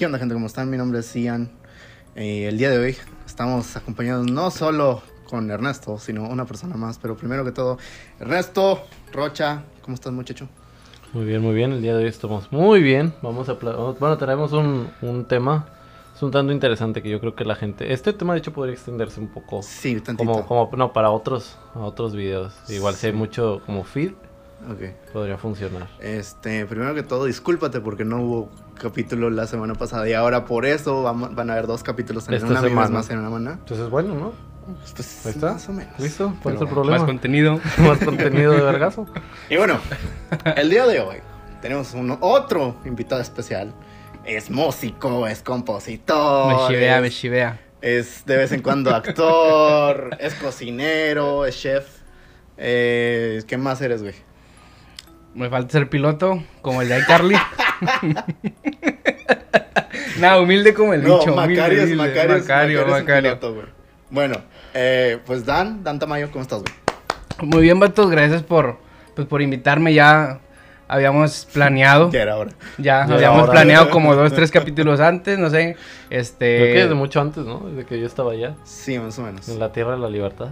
¿Qué onda gente? ¿Cómo están? Mi nombre es Ian. Eh, el día de hoy estamos acompañados no solo con Ernesto, sino una persona más. Pero primero que todo, Ernesto, Rocha, ¿cómo estás muchacho? Muy bien, muy bien. El día de hoy estamos muy bien. Vamos a... Bueno, tenemos un, un tema. Es un tanto interesante que yo creo que la gente... Este tema de hecho podría extenderse un poco. Sí, tantito. Como, como, no, para otros, otros videos. Igual si hay mucho como feed, Ok. podría funcionar. Este, primero que todo, discúlpate porque no hubo capítulo la semana pasada y ahora por eso vamos- van a haber dos capítulos en Esta una misma semana. más en una semana. Entonces, bueno, ¿no? Pues, Ahí está. Más o menos. ¿Listo? ¿Cuál es el problema? Más contenido. Más contenido de vergazo. Y bueno, el día de hoy tenemos un, otro invitado especial. Es músico, es compositor. Me chivea, es, me chivea. es de vez en cuando actor, es cocinero, es chef. Eh, ¿Qué más eres, güey? Me falta ser piloto, como el de iCarly. Nada, humilde como el No, bicho. humilde, Macario, es humilde. Macario, es- Macario, Macario Macario. piloto. Bueno, eh, pues Dan, Dan Tamayo, ¿cómo estás, güey? Muy bien, vatos, gracias por, pues, por invitarme. Ya habíamos planeado. Ya era hora. Ya Ya habíamos planeado como dos, tres capítulos antes, no sé. Este. Creo que desde mucho antes, ¿no? Desde que yo estaba allá. Sí, más o menos. En la tierra de la libertad.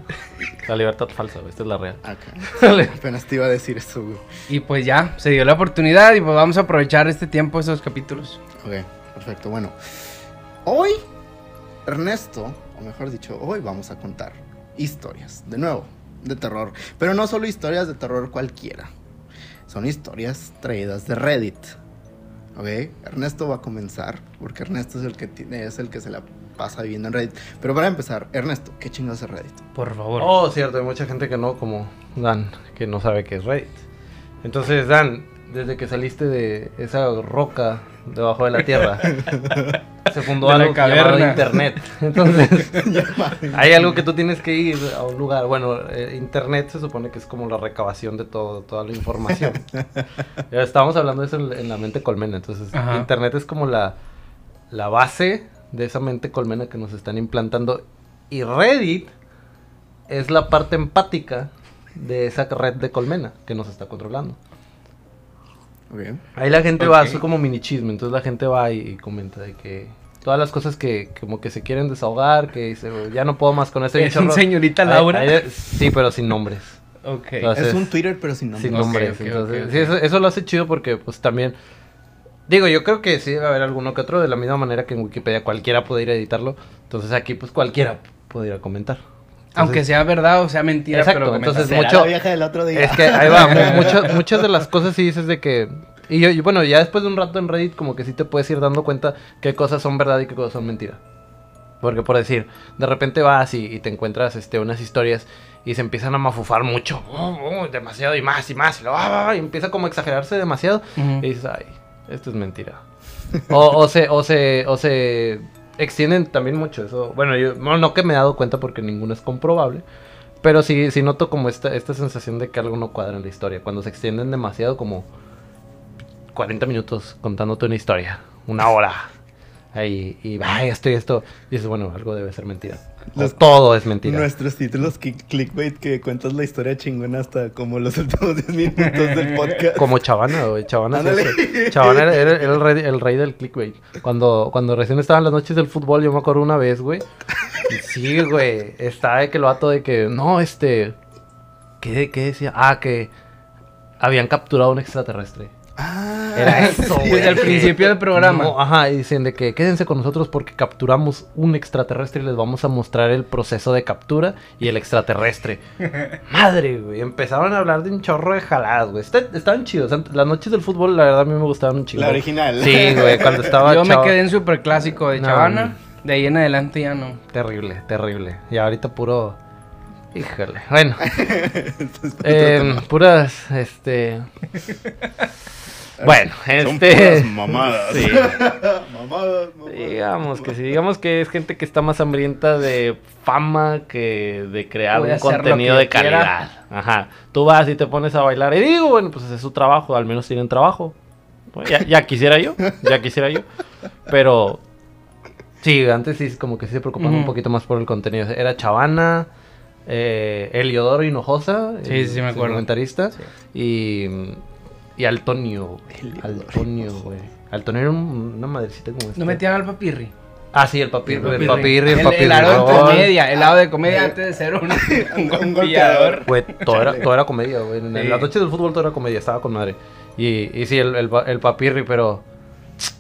La libertad falsa, güey. Esta es la real. Acá. Apenas te iba a decir eso, güey. Y pues ya, se dio la oportunidad y pues vamos a aprovechar este tiempo, esos capítulos. Ok, perfecto. Bueno, hoy Ernesto, o mejor dicho, hoy vamos a contar historias, de nuevo, de terror. Pero no solo historias de terror cualquiera. Son historias traídas de Reddit. Ok, Ernesto va a comenzar, porque Ernesto es el que tiene, es el que se la pasa viviendo en Reddit. Pero para empezar, Ernesto, ¿qué chingados es Reddit? Por favor. Oh, cierto, hay mucha gente que no, como Dan, que no sabe qué es Reddit. Entonces, Dan, desde que saliste de esa roca debajo de la tierra, se fundó De algo llamado. Internet. Entonces, hay algo que tú tienes que ir a un lugar. Bueno, eh, Internet se supone que es como la recabación de todo, toda la información. Ya estábamos hablando de eso en, en la mente colmena. Entonces, Ajá. Internet es como la, la base de esa mente colmena que nos están implantando. Y Reddit es la parte empática de esa red de colmena que nos está controlando. Ahí la gente va, es como mini chisme, entonces la gente va y, y comenta de que todas las cosas que como que se quieren desahogar, que dice, ya no puedo más con este es un chorro". señorita Laura. ahí- sí, pero sin nombres. ok. Entonces- es un Twitter, pero sin nombre. sin nombres. entonces, sí, eso, eso lo hace chido porque pues también... Digo, yo creo que sí debe haber alguno que otro, de la misma manera que en Wikipedia cualquiera puede ir a editarlo. Entonces aquí pues cualquiera puede ir a comentar. Aunque sea verdad o sea mentira, Exacto, pero entonces- Será mucho- la vieja del otro día. Es que ahí va, mu- muchas, muchas de las cosas sí dices de que... Y yo, y bueno, ya después de un rato en Reddit como que sí te puedes ir dando cuenta qué cosas son verdad y qué cosas son mentira. Porque por decir, de repente vas y, y te encuentras este, unas historias y se empiezan a mafufar mucho. Oh, oh, demasiado y más y más. Y, luego, ah, y empieza como a exagerarse demasiado. Y dices, ay, esto es mentira. o, o se, o se, o se extienden también mucho eso. Bueno, yo no, que me he dado cuenta porque ninguno es comprobable. Pero sí, sí noto como esta, esta sensación de que algo no cuadra en la historia. Cuando se extienden demasiado como 40 minutos contándote una historia. Una hora. Ahí, y ay, esto y esto. Y dices, bueno, algo debe ser mentira. Los- todo es mentira. Nuestros títulos clickbait que cuentas la historia chingona hasta como los últimos 10 minutos del podcast. Como Chavana, güey. Chavana, era, era- era el, rey, el rey del clickbait. Cuando, cuando recién estaban las noches del fútbol, yo me acuerdo una vez, güey. Sí, güey. Estaba de que lo vato de que, no, este. ¿Qué, qué decía? Ah, que habían capturado un extraterrestre. Ah, Era eso, sí, güey. Desde el principio del programa. No, ajá, y dicen de que quédense con nosotros porque capturamos un extraterrestre y les vamos a mostrar el proceso de captura y el extraterrestre. Madre, güey. Empezaron a hablar de un chorro de jaladas, güey. Está- estaban chidos. Las noches del fútbol, la verdad, a mí me gustaban un chingo. La original. Sí, güey, cuando estaba Yo me quedé en super clásico de No, Chavana. De ahí en adelante ya no. Terrible, terrible. Y ahorita puro... Híjole. Bueno. Eh, puras, este... Bueno, Son este... puras mamadas. Sí. mamadas, mamadas. Digamos que sí, digamos que es gente que está más hambrienta de fama que de crear Voy un contenido de quiera. calidad. Ajá. Tú vas y te pones a bailar y digo, bueno, pues ese es su trabajo, al menos tienen trabajo. Bueno, ya, ya quisiera yo, ya quisiera yo. Pero sí, antes sí como que sí se preocupaban un poquito más por el contenido. Era Chavana, eh, Eliodoro Hinojosa, Sí, sí, me acuerdo. comentarista, Sí. y y Altonio, güey. El Altonio, güey. Altonio era un- una madrecita como esta. No metían al papirri. Ah, sí, el papirri, el El papirri, el El, papirri. el lado de gol. comedia, el lado de comedia antes de ser un, un golpeador. golpeador. Güey, todo era, todo era comedia, güey. En Sí. las noches del fútbol todo era comedia, estaba con madre. Y, y sí, el, el, pa- el papirri, pero...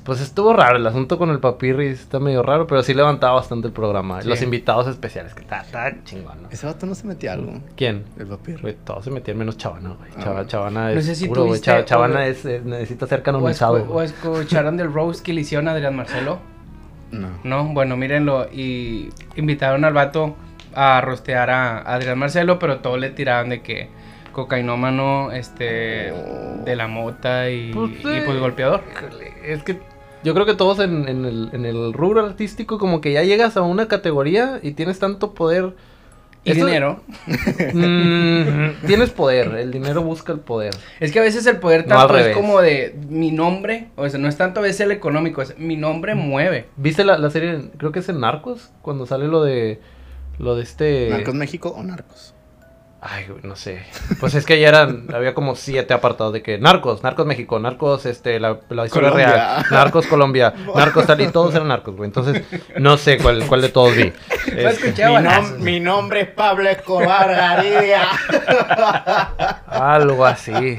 Pues estuvo raro, el asunto con el papirri está medio raro, pero sí levantaba bastante el programa. Sí. Los invitados especiales, que está, está chingón, ¿no? Ese vato no se metía algo. ¿Quién? El. Güey, todos se metían menos Chavana, güey. Ah. Chavana No es sé si puro, güey. tuviste Chava- Chavana es, eh, necesita ser O, canonizado, escu- o escucharon del roast que le hicieron a Adrián Marcelo. No. No, bueno, mírenlo. Y invitaron al vato a rostear a Adrián Marcelo, pero todos le tiraban de que cocainómano, este, de la mota y Pues, y, pues golpeador. Es que yo creo que todos en, en el, en el rubro artístico como que ya llegas a una categoría y tienes tanto poder. Y Esto- dinero. Mm, tienes poder, el dinero busca el poder. Es que a veces el poder No, tanto es como de mi nombre, o sea, no es tanto a veces el económico, es mi nombre mueve. ¿Viste la, la serie? Creo que es en Narcos, cuando sale lo de lo de este ¿Narcos México o Narcos? Ay, güey, no sé. Pues es que ya eran, había como siete apartados de que Narcos, Narcos México, Narcos, este, la, la historia Colombia. real, Narcos Colombia, Narcos tal y todos eran narcos, güey. Entonces, no sé cuál, cuál de todos vi. Este, a balazos. nombre es Pablo Escobar Gaviria. algo así.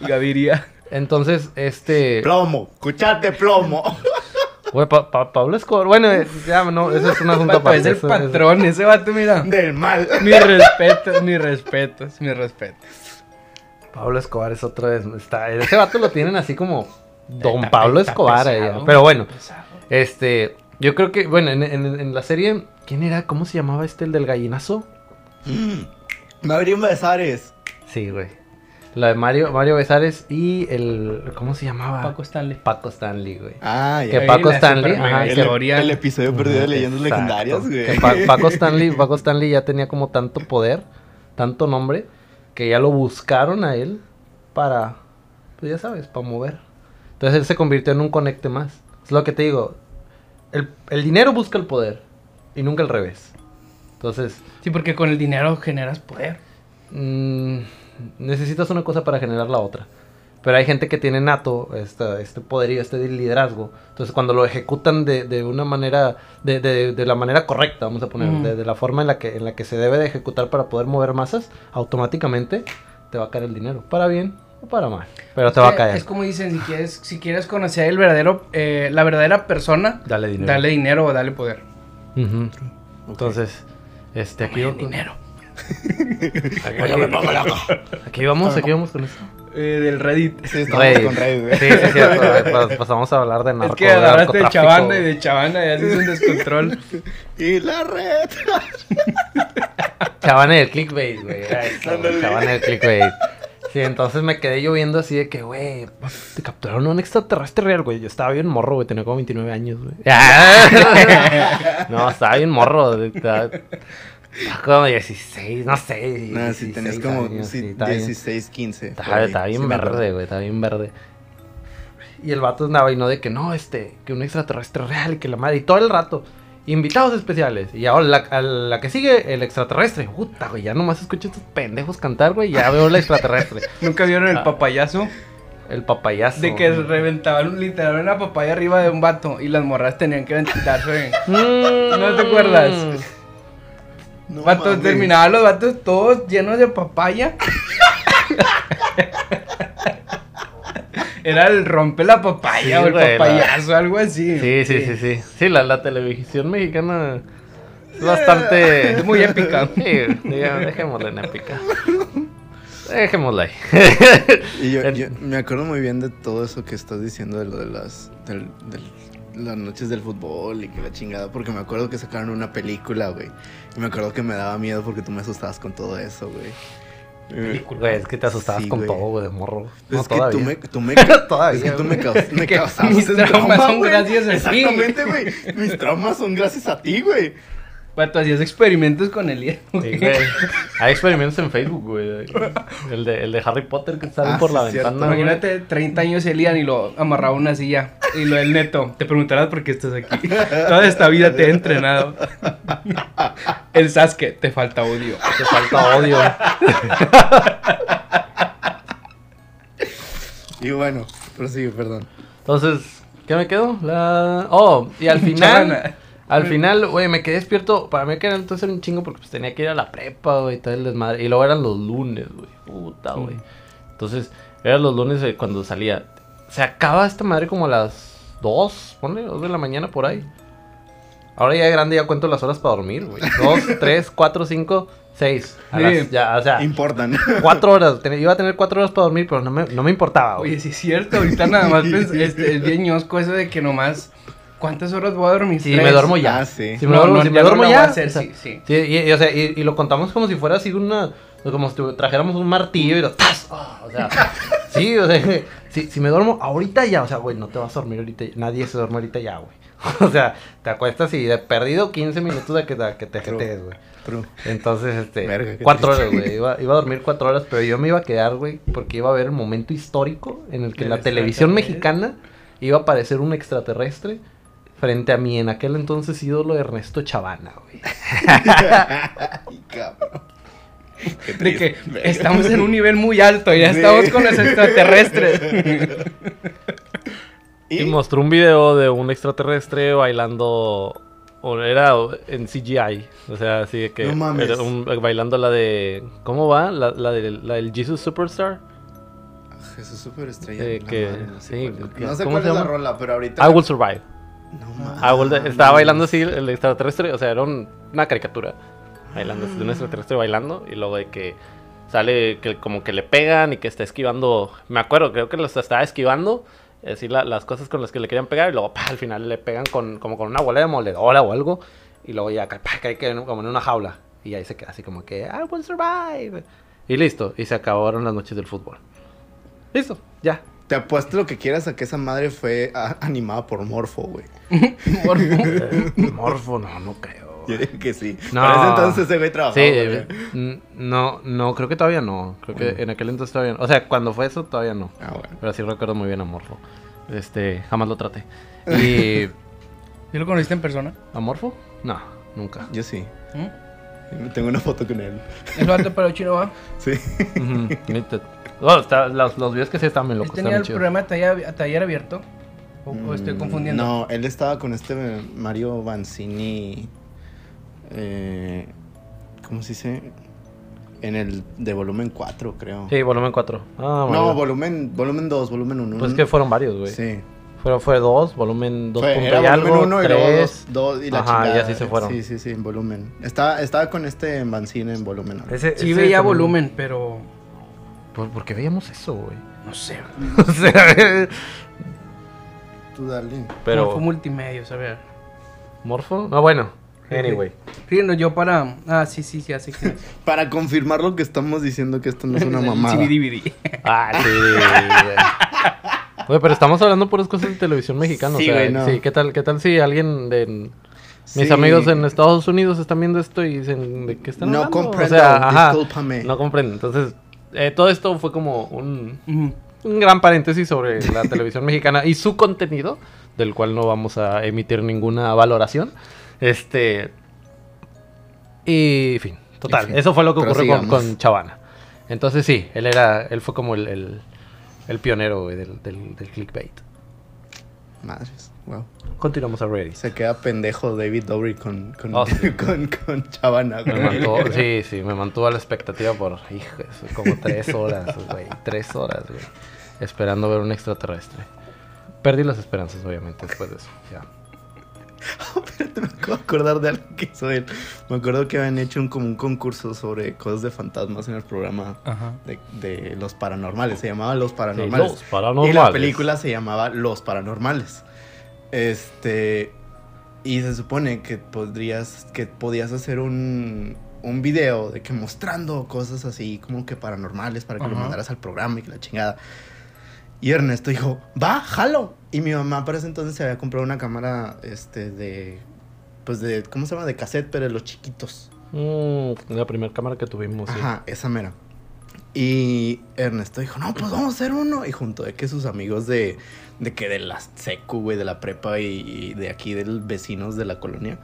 Gaviria. Entonces, este, plomo, escuchate plomo. Güey, Pa- Pa- Pablo Escobar, bueno, eh, ya no, ese es un asunto Vato, es el eso- patrón, ese vato, mira. Del mal. Mis respetos, mis respetos, mis respetos. eso- Pablo Escobar es otro, es- está, ese vato lo tienen así como Don Está- Pablo está Escobar, pesado, allá. pero bueno. pesado. Este, yo creo que, bueno, en, en- en la serie, ¿quién era? ¿Cómo se llamaba este, el del gallinazo? Mauricio Besares. Sí, güey. La de Mario, Mario Besares y el, ¿cómo se llamaba? Paco Stanley. Paco Stanley, güey. Ah, Que ya. Ey, Paco Stanley, ajá, que- El, el episodio perdido de leyendas Exacto. legendarias, güey. Que Pa- Paco Stanley, Paco Stanley ya tenía como tanto poder, tanto nombre, que ya lo buscaron a él para, pues ya sabes, para mover. Entonces él se convirtió en un conecte más. Es lo que te digo. El, el dinero busca el poder y nunca al revés. Entonces, Sí, porque con el dinero generas poder. Mm, necesitas una cosa para generar la otra. Pero hay gente que tiene nato esta- este poderío, este liderazgo. Entonces cuando lo ejecutan de, de una manera, de, de- de la manera correcta, vamos a poner, de, de la forma en la, que, en la que se debe de ejecutar para poder mover masas, automáticamente te va a caer el dinero. Para bien o para mal. Pero te va a caer. Es como dicen, si quieres, si quieres conocer el verdadero, eh, la verdadera persona, Dale dinero. dale dinero o dale poder. Entonces, este, aquí, dinero. aquí, aquí vamos, aquí vamos con esto. Eh, del Reddit. Sí, estamos Reddit. con Reddit, güey. Sí, sí, sí. pues, pasamos a hablar de narco. es que agarraste de chavana y de chavana y haces un descontrol. Y la red. Chavana del clickbait, güey. Chavana del clickbait. Sí, entonces me quedé yo viendo así de que, güey, te capturaron a un extraterrestre real, güey. Yo estaba bien morro, güey. Tenía como 29 años, güey. no, estaba bien morro. estaba como 16, no sé. No, si 16 tenías como años, sí, sí, estaba bien- 16, 15. por Estaba, bien Sí verde, güey, estaba bien verde. Y el vato andaba y no de que no, este, que un extraterrestre real y que la madre. Y todo el rato, invitados especiales. Y ahora la, a la que sigue, el extraterrestre. Puta, güey, ya nomás escucho estos pendejos cantar, güey, ya veo el extraterrestre. ¿Nunca vieron el Ah. papayazo? El papayazo. De que reventaban literal una papaya arriba de un vato y las morras tenían que ventilarse. Mm. ¿No te acuerdas? No Vato, mames. terminaban los vatos todos llenos de papaya. Era el rompe la papaya Sí, o el güey, la- papayazo, algo así. Sí, sí, sí, sí. Sí, la, la televisión mexicana es bastante... Es muy épica. Sí, dejémosla en épica. Dejémosla ahí. Y yo, El- yo me acuerdo muy bien de todo eso que estás diciendo de lo de las del, del- las noches del fútbol y que la chingada, porque me acuerdo que sacaron una película, güey. Y me acuerdo que me daba miedo porque tú me asustabas con todo eso, güey. Güey, es que te asustabas Sí, con güey. todo, güey, de morro. No, es que tú me, tú me, Todavía, es que tú me, caus- me causabas mis traumas trauma, son güey. gracias a ti. Exactamente, güey. Mis traumas son gracias a ti, güey. Vato, hacías experimentos con el Sí, güey. Hay experimentos en Facebook, güey. El de, el de Harry Potter que sale Ah, por sí, la cierto. ventana. güey. Imagínate 30 años Elian y lo amarraba a una silla. Y lo del neto, te preguntarás por qué estás aquí. Toda esta vida te he entrenado. El Sasuke, te falta odio. Te falta odio. Y bueno, prosigue, perdón. Entonces, ¿qué me quedó? La... Oh, y al final... Al final, güey, me quedé despierto. Para mí que era entonces un chingo porque pues, tenía que ir a la prepa, güey, y todo el desmadre. Y luego eran los lunes, güey. Puta, güey. Entonces, eran los lunes eh, cuando salía. Se acaba esta madre como a las 2, ponle, 2 de la mañana por ahí. Ahora ya de grande ya cuento las horas para dormir, güey. 2, 3, 4, 5, 6. Sí. Ya, o sea, Importan. 4 horas. Ten- Iba a tener 4 horas para dormir, pero no me, no me importaba, güey. Oye, sí es cierto, ahorita nada más pens- este, es bien ñosco eso de que nomás. ¿Cuántas horas voy a dormir? Si me duermo ya. Ah, sí. Si me No, duermo, no, si me ya no duermo ya. a hacer, o sea, sí, sí. Sí, y, y, o sea, y, y lo contamos como si fuera así una. Como si trajéramos un martillo y lo. ¡tas! Ah, o sea, sí, o sea, si, si me duermo ahorita ya, o sea, güey, no te vas a dormir ahorita. ya. Nadie se duerme ahorita ya, güey. O sea, te acuestas y de perdido 15 minutos de que, de que te jetees, güey. True. Entonces, este, Verga, cuatro triste. horas, güey. Iba, iba a dormir cuatro horas, pero yo me iba a quedar, güey, porque iba a ver el momento histórico en el que la televisión mexicana iba a aparecer un extraterrestre frente a mí en aquel entonces ídolo Ernesto Chavana, güey. Ay, cabrón. De que estamos en un nivel muy alto, ya estamos con los extraterrestres. Y Y mostró un video de un extraterrestre bailando. O era en CGI. O sea, así de que. No mames. era un- bailando la de. ¿Cómo va? La, la, de, la del Jesus Superstar. Jesús Superestrella. Eh, la que- madre, no sé sí, cuál es. que- No sé ¿cómo cuál se es la llama? rola, pero ahorita. I Will Survive. No Will- estaba bailando así el extraterrestre. O sea, era un- una caricatura. Bailando, de un extraterrestre bailando. Y luego de que sale que como que le pegan y que está esquivando. Me acuerdo, creo que los estaba esquivando. Así la- las cosas con las que le querían pegar. Y luego pa, al final le pegan con, como con una bola de moledora o algo. Y luego ya pa, cae como en una jaula. Y ahí se queda así como que I will survive. Y listo. Y se acabaron las noches del fútbol. Listo, ya. Te apuesto lo que quieras a que esa madre fue ah, animada por Morfo, güey. Eh, Morfo, no, no creo. Yo digo que sí. No. Para ese entonces ese güey trabajaba. Sí, güey. no, no, creo que todavía no. Creo que en aquel entonces todavía no. O sea, cuando fue eso, todavía no. Ah, bueno. Pero sí recuerdo muy bien a Morfo. Este, jamás lo traté. ¿Y ¿Y lo conociste en persona? a Morfo? No, nunca. Yo sí. ¿Mm? Tengo una foto con él. ¿El vato para chino va? Sí. Ujú, neta. Está- los, los videos que sí bien ¿Él locos. tenía el programa de taller, taller abierto? ¿O, o estoy Mm, confundiendo? No, él estaba con este Mario Banzini. Eh, ¿Cómo se dice? En el de volumen 4, creo. Sí, volumen 4. Ah, no, bueno. volumen volumen 2, volumen 1. Pues que fueron varios, güey. Sí. Fue, fue dos, volumen 2 Fue, punto era y algo, volumen 1 y luego tres. 2 y la Ajá, y chingada. así se fueron. Sí, sí, sí, en volumen. Estaba, estaba con este Banzini en volumen. Ese- Sí ese veía volumen, pero... ¿Por, por qué veíamos eso, güey? No sé. o sea, Tú dale. pero... Fue multimedia, a ver. ¿Morfo? No, bueno. Anyway. No, yo para... Ah, sí, sí, sí, así que... Para confirmar lo que estamos diciendo que esto no es una mamada. Sí, DVD. Ah, sí, güey. Pero estamos hablando puras cosas de televisión mexicana. Sí, o sea, güey, no. sí, ¿qué tal, qué tal si alguien de... Mis Sí. amigos en Estados Unidos están viendo esto y dicen, ¿de qué están No hablando? comprendo, o sea, ajá, discúlpame. No comprendo. Entonces, eh, todo esto fue como un, gran paréntesis sobre la televisión mexicana y su contenido, del cual no vamos a emitir ninguna valoración. Este. Y, fin, total, En fin, eso fue lo que ocurrió con, con Chavana. Entonces, sí, él era, él fue como el, el, el pionero del, del, del clickbait. Madres, wow. Continuamos a Ready. Se queda pendejo David Dobrik con, con, Oh, sí. con, con Chavana. Me mantuvo, sí, sí, me mantuvo a la expectativa por, hijo, como tres horas, güey, tres horas, güey, esperando ver un extraterrestre. Perdí las esperanzas, obviamente, después de eso, ya. Espérate, me acabo de acordar de algo que hizo él. Me acuerdo que habían hecho un, como un concurso sobre cosas de fantasmas en el programa de, de Los Paranormales. Se llamaba Los Sí, Paranormales. los paranormales. Y la película se llamaba Los Paranormales. Este. Y se supone que podrías. que podías hacer un. un video de que mostrando cosas así como que paranormales para que lo mandaras al programa y que la chingada. Y Ernesto dijo, va, jalo. Y mi mamá para ese entonces se había comprado una cámara, este, de, pues de, ¿cómo se llama? De cassette, pero de los chiquitos. Mm, la primera cámara que tuvimos, sí. Ajá, esa mera. Y Ernesto dijo, no, pues vamos a hacer uno. Y junto de que sus amigos de, de que de la secu, güey, de la prepa y, y de aquí, de los vecinos de la colonia.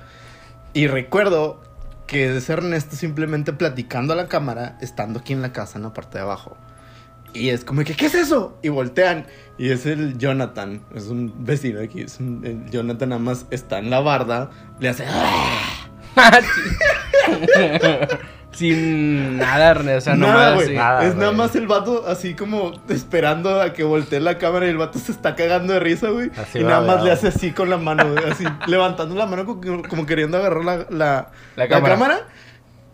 Y recuerdo que es Ernesto simplemente platicando a la cámara, estando aquí en la casa, en la parte de abajo. Y es como que, ¿qué es eso? Y voltean. Y es el Jonathan. Es un vecino aquí. Es un- el Jonathan nada más está en la barda. Le hace. "Ah". Sin nada, Ernesto. O sea, nada, nomás güey. así. nada. es nada más el vato así como esperando a que voltee la cámara y el vato se está cagando de risa, güey. Y nada más le hace así con la mano, güey, así levantando la mano como, como queriendo agarrar la, la, La cámara.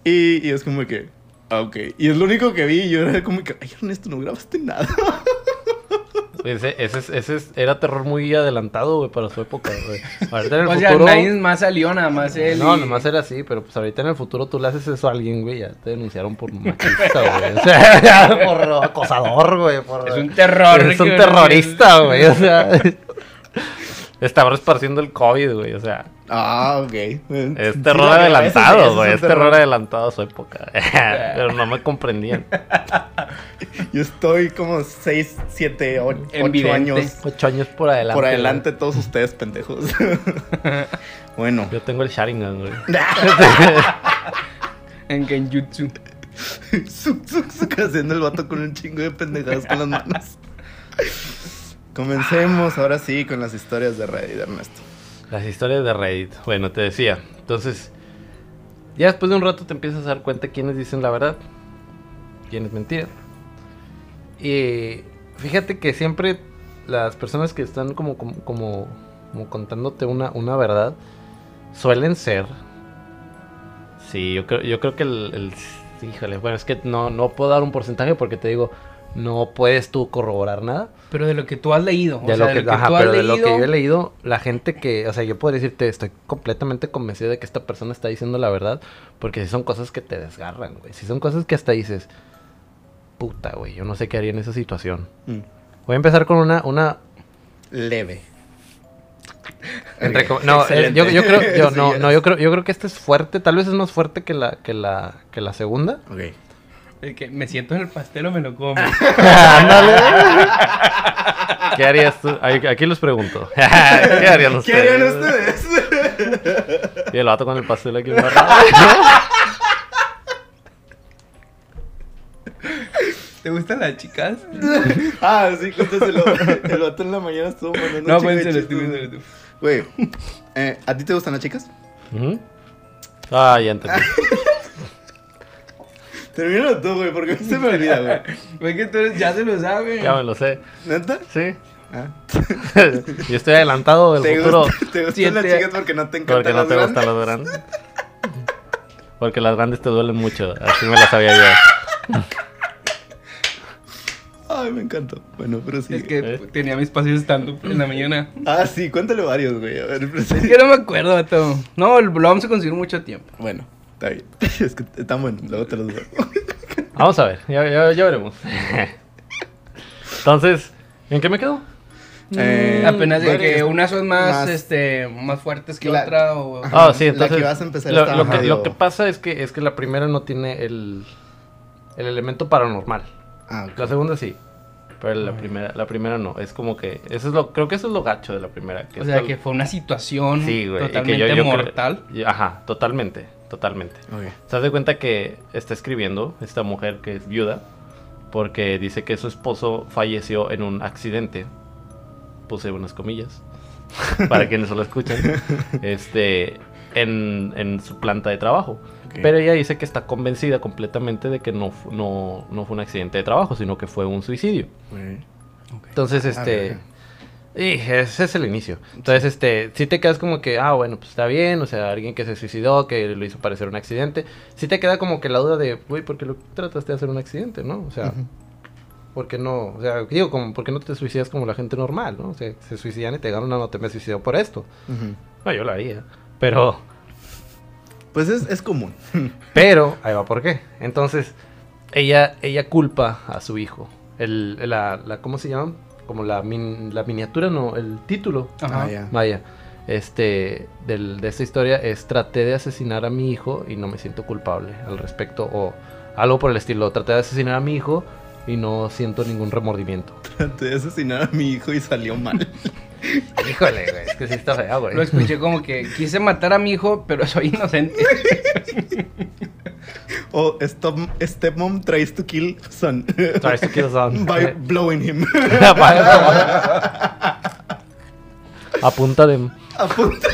Y, y es como que, ah, ok. Y es lo único que vi y yo era como que, ay, Ernesto, no grabaste nada. Ese, ese, es- ese es- era terror muy adelantado, güey, para su época, güey. Ahorita en el O sea, nadie más salió, nada más él. No, y- nomás era así, pero pues ahorita en el futuro tú le haces eso a alguien, güey, ya te denunciaron por machista, güey. O sea, por acosador, güey. por- Es un terror. Es un terrorista, güey. O sea, estaba esparciendo el COVID, güey. O sea, Ah, ok. es terror adelantado, güey. Es terror adelantado a su época. pero no me comprendían. Yo estoy como 6, 7, 8 Evidente. años Ocho años por adelante. por güey. adelante todos ustedes, pendejos. bueno. Yo tengo el Sharingan, güey. En Genjutsu. Zuc, zuc, zuc, haciendo el vato con un chingo de pendejadas con las manos. Comencemos ahora sí con las historias de Reddit, Ernesto. Las historias de Reddit. Bueno, te decía. Entonces, ya después de un rato te empiezas a dar cuenta quiénes dicen la verdad, quiénes mentira. Y fíjate que siempre las personas que están como, como, como, como contándote una, una verdad suelen ser. Sí, yo creo, yo creo que el, el- Híjole, bueno, es que no, no puedo dar un porcentaje porque te digo, no puedes tú corroborar nada. Pero de lo que tú has leído. De o sea, lo que, de lo que ajá, tú has pero de lo que leído, yo he leído, la gente que, o sea, yo puedo decirte, estoy completamente convencido de que esta persona está diciendo la verdad, porque si son cosas que te desgarran, güey. Si son cosas que hasta dices, puta, güey, yo no sé qué haría en esa situación. Mm. Voy a empezar con una, una, Leve. entre no, eh, yo, yo creo, yo, no, Sí, no, yo creo, yo creo que esta es fuerte, tal vez es más fuerte que la, que la, que la segunda. Ok. el que me siento en el pastel o me lo como. Ándale. ¿Qué harías tú? Aquí los pregunto. ¿Qué harían ¿Qué ustedes? harían ustedes? Y el vato con el pastel aquí ¿Te gustan las chicas? ah, sí, cuéntaselo. El vato en la mañana estuvo mandando No, cuéntalo tú, cuéntalo tú. Güey, eh, ¿a ti te gustan las chicas? Ujú. Ah, ya entendí. Termínalo tú, güey, porque se me olvida, güey. Güey, que tú eres- ya se lo sabe. Ya me lo sé. ¿Neta? Sí. Ah. Yo estoy adelantado del ¿Te, futuro. gusta- te gustan las chicas porque no te encantan Porque no las te gustan los grandes. Porque las grandes te duelen mucho. Así me las sabía yo. Ay, me encantó. Bueno, pero sí. Es que ¿Eh? tenía mis pasillos stand en la mañana. Ah, sí, cuéntale varios, güey. A ver, pues, Es que no me acuerdo, vato. No, lo vamos a conseguir mucho tiempo. Bueno, está bien. Es que están buenos, luego te los digo. Vamos a ver. Ya, ya, ya veremos. Entonces, ¿en qué me quedo? Eh, Apenas de que unas son más, más- este, más fuertes que La- otra o... Ah, sí, la entonces. que vas a empezar lo, lo que, lo que pasa es que, es que la primera no tiene el, el elemento paranormal. Ah. La segunda sí. Pero la primera, la primera no. Es como que. Eso es lo, creo que eso es lo gacho de la primera. O es sea, tal- que fue una situación Sí, güey. y que totalmente yo- yo creo- mortal. Ajá, totalmente. Totalmente. Ok. ¿Se de cuenta que está escribiendo esta mujer que es viuda? Porque dice que su esposo falleció en un accidente. Puse unas comillas. para quienes solo escuchan. Este. En, en su planta de trabajo. Ok. Pero ella dice que está convencida completamente de que no, no, no fue un accidente de trabajo, sino que fue un suicidio. Ok. Entonces, Ah, este. Y ese es el inicio. Entonces, este, si te quedas como que, ah, bueno, pues está bien, o sea, alguien que se suicidó, que lo hizo parecer un accidente. Si te queda como que la duda de, güey, ¿por qué lo trataste de hacer un accidente, no? O sea, Ujú. ¿por qué no? O sea, digo, como, ¿por qué no te suicidas como la gente normal, no? O sea, se suicidan y te ganan una nota, me suicidó por esto. Ujú. No, yo lo haría. Pero, Pues es, es común. pero, ahí va por qué. Entonces, ella, ella culpa a su hijo. El, la, la, ¿cómo se llama? Como la, min- la miniatura, no, el título. Ajá. Ah, ya. Vaya, este, del- de esta historia es traté de asesinar a mi hijo y no me siento culpable al respecto o algo por el estilo. Traté de asesinar a mi hijo y no siento ningún remordimiento. Traté de asesinar a mi hijo y salió mal. Híjole, güey, es que sí está fea, güey. Lo escuché como que quise matar a mi hijo, pero soy inocente. O stop, stepmom tries to kill son. Tries to kill son. By blowing him. A punta de... Apunta.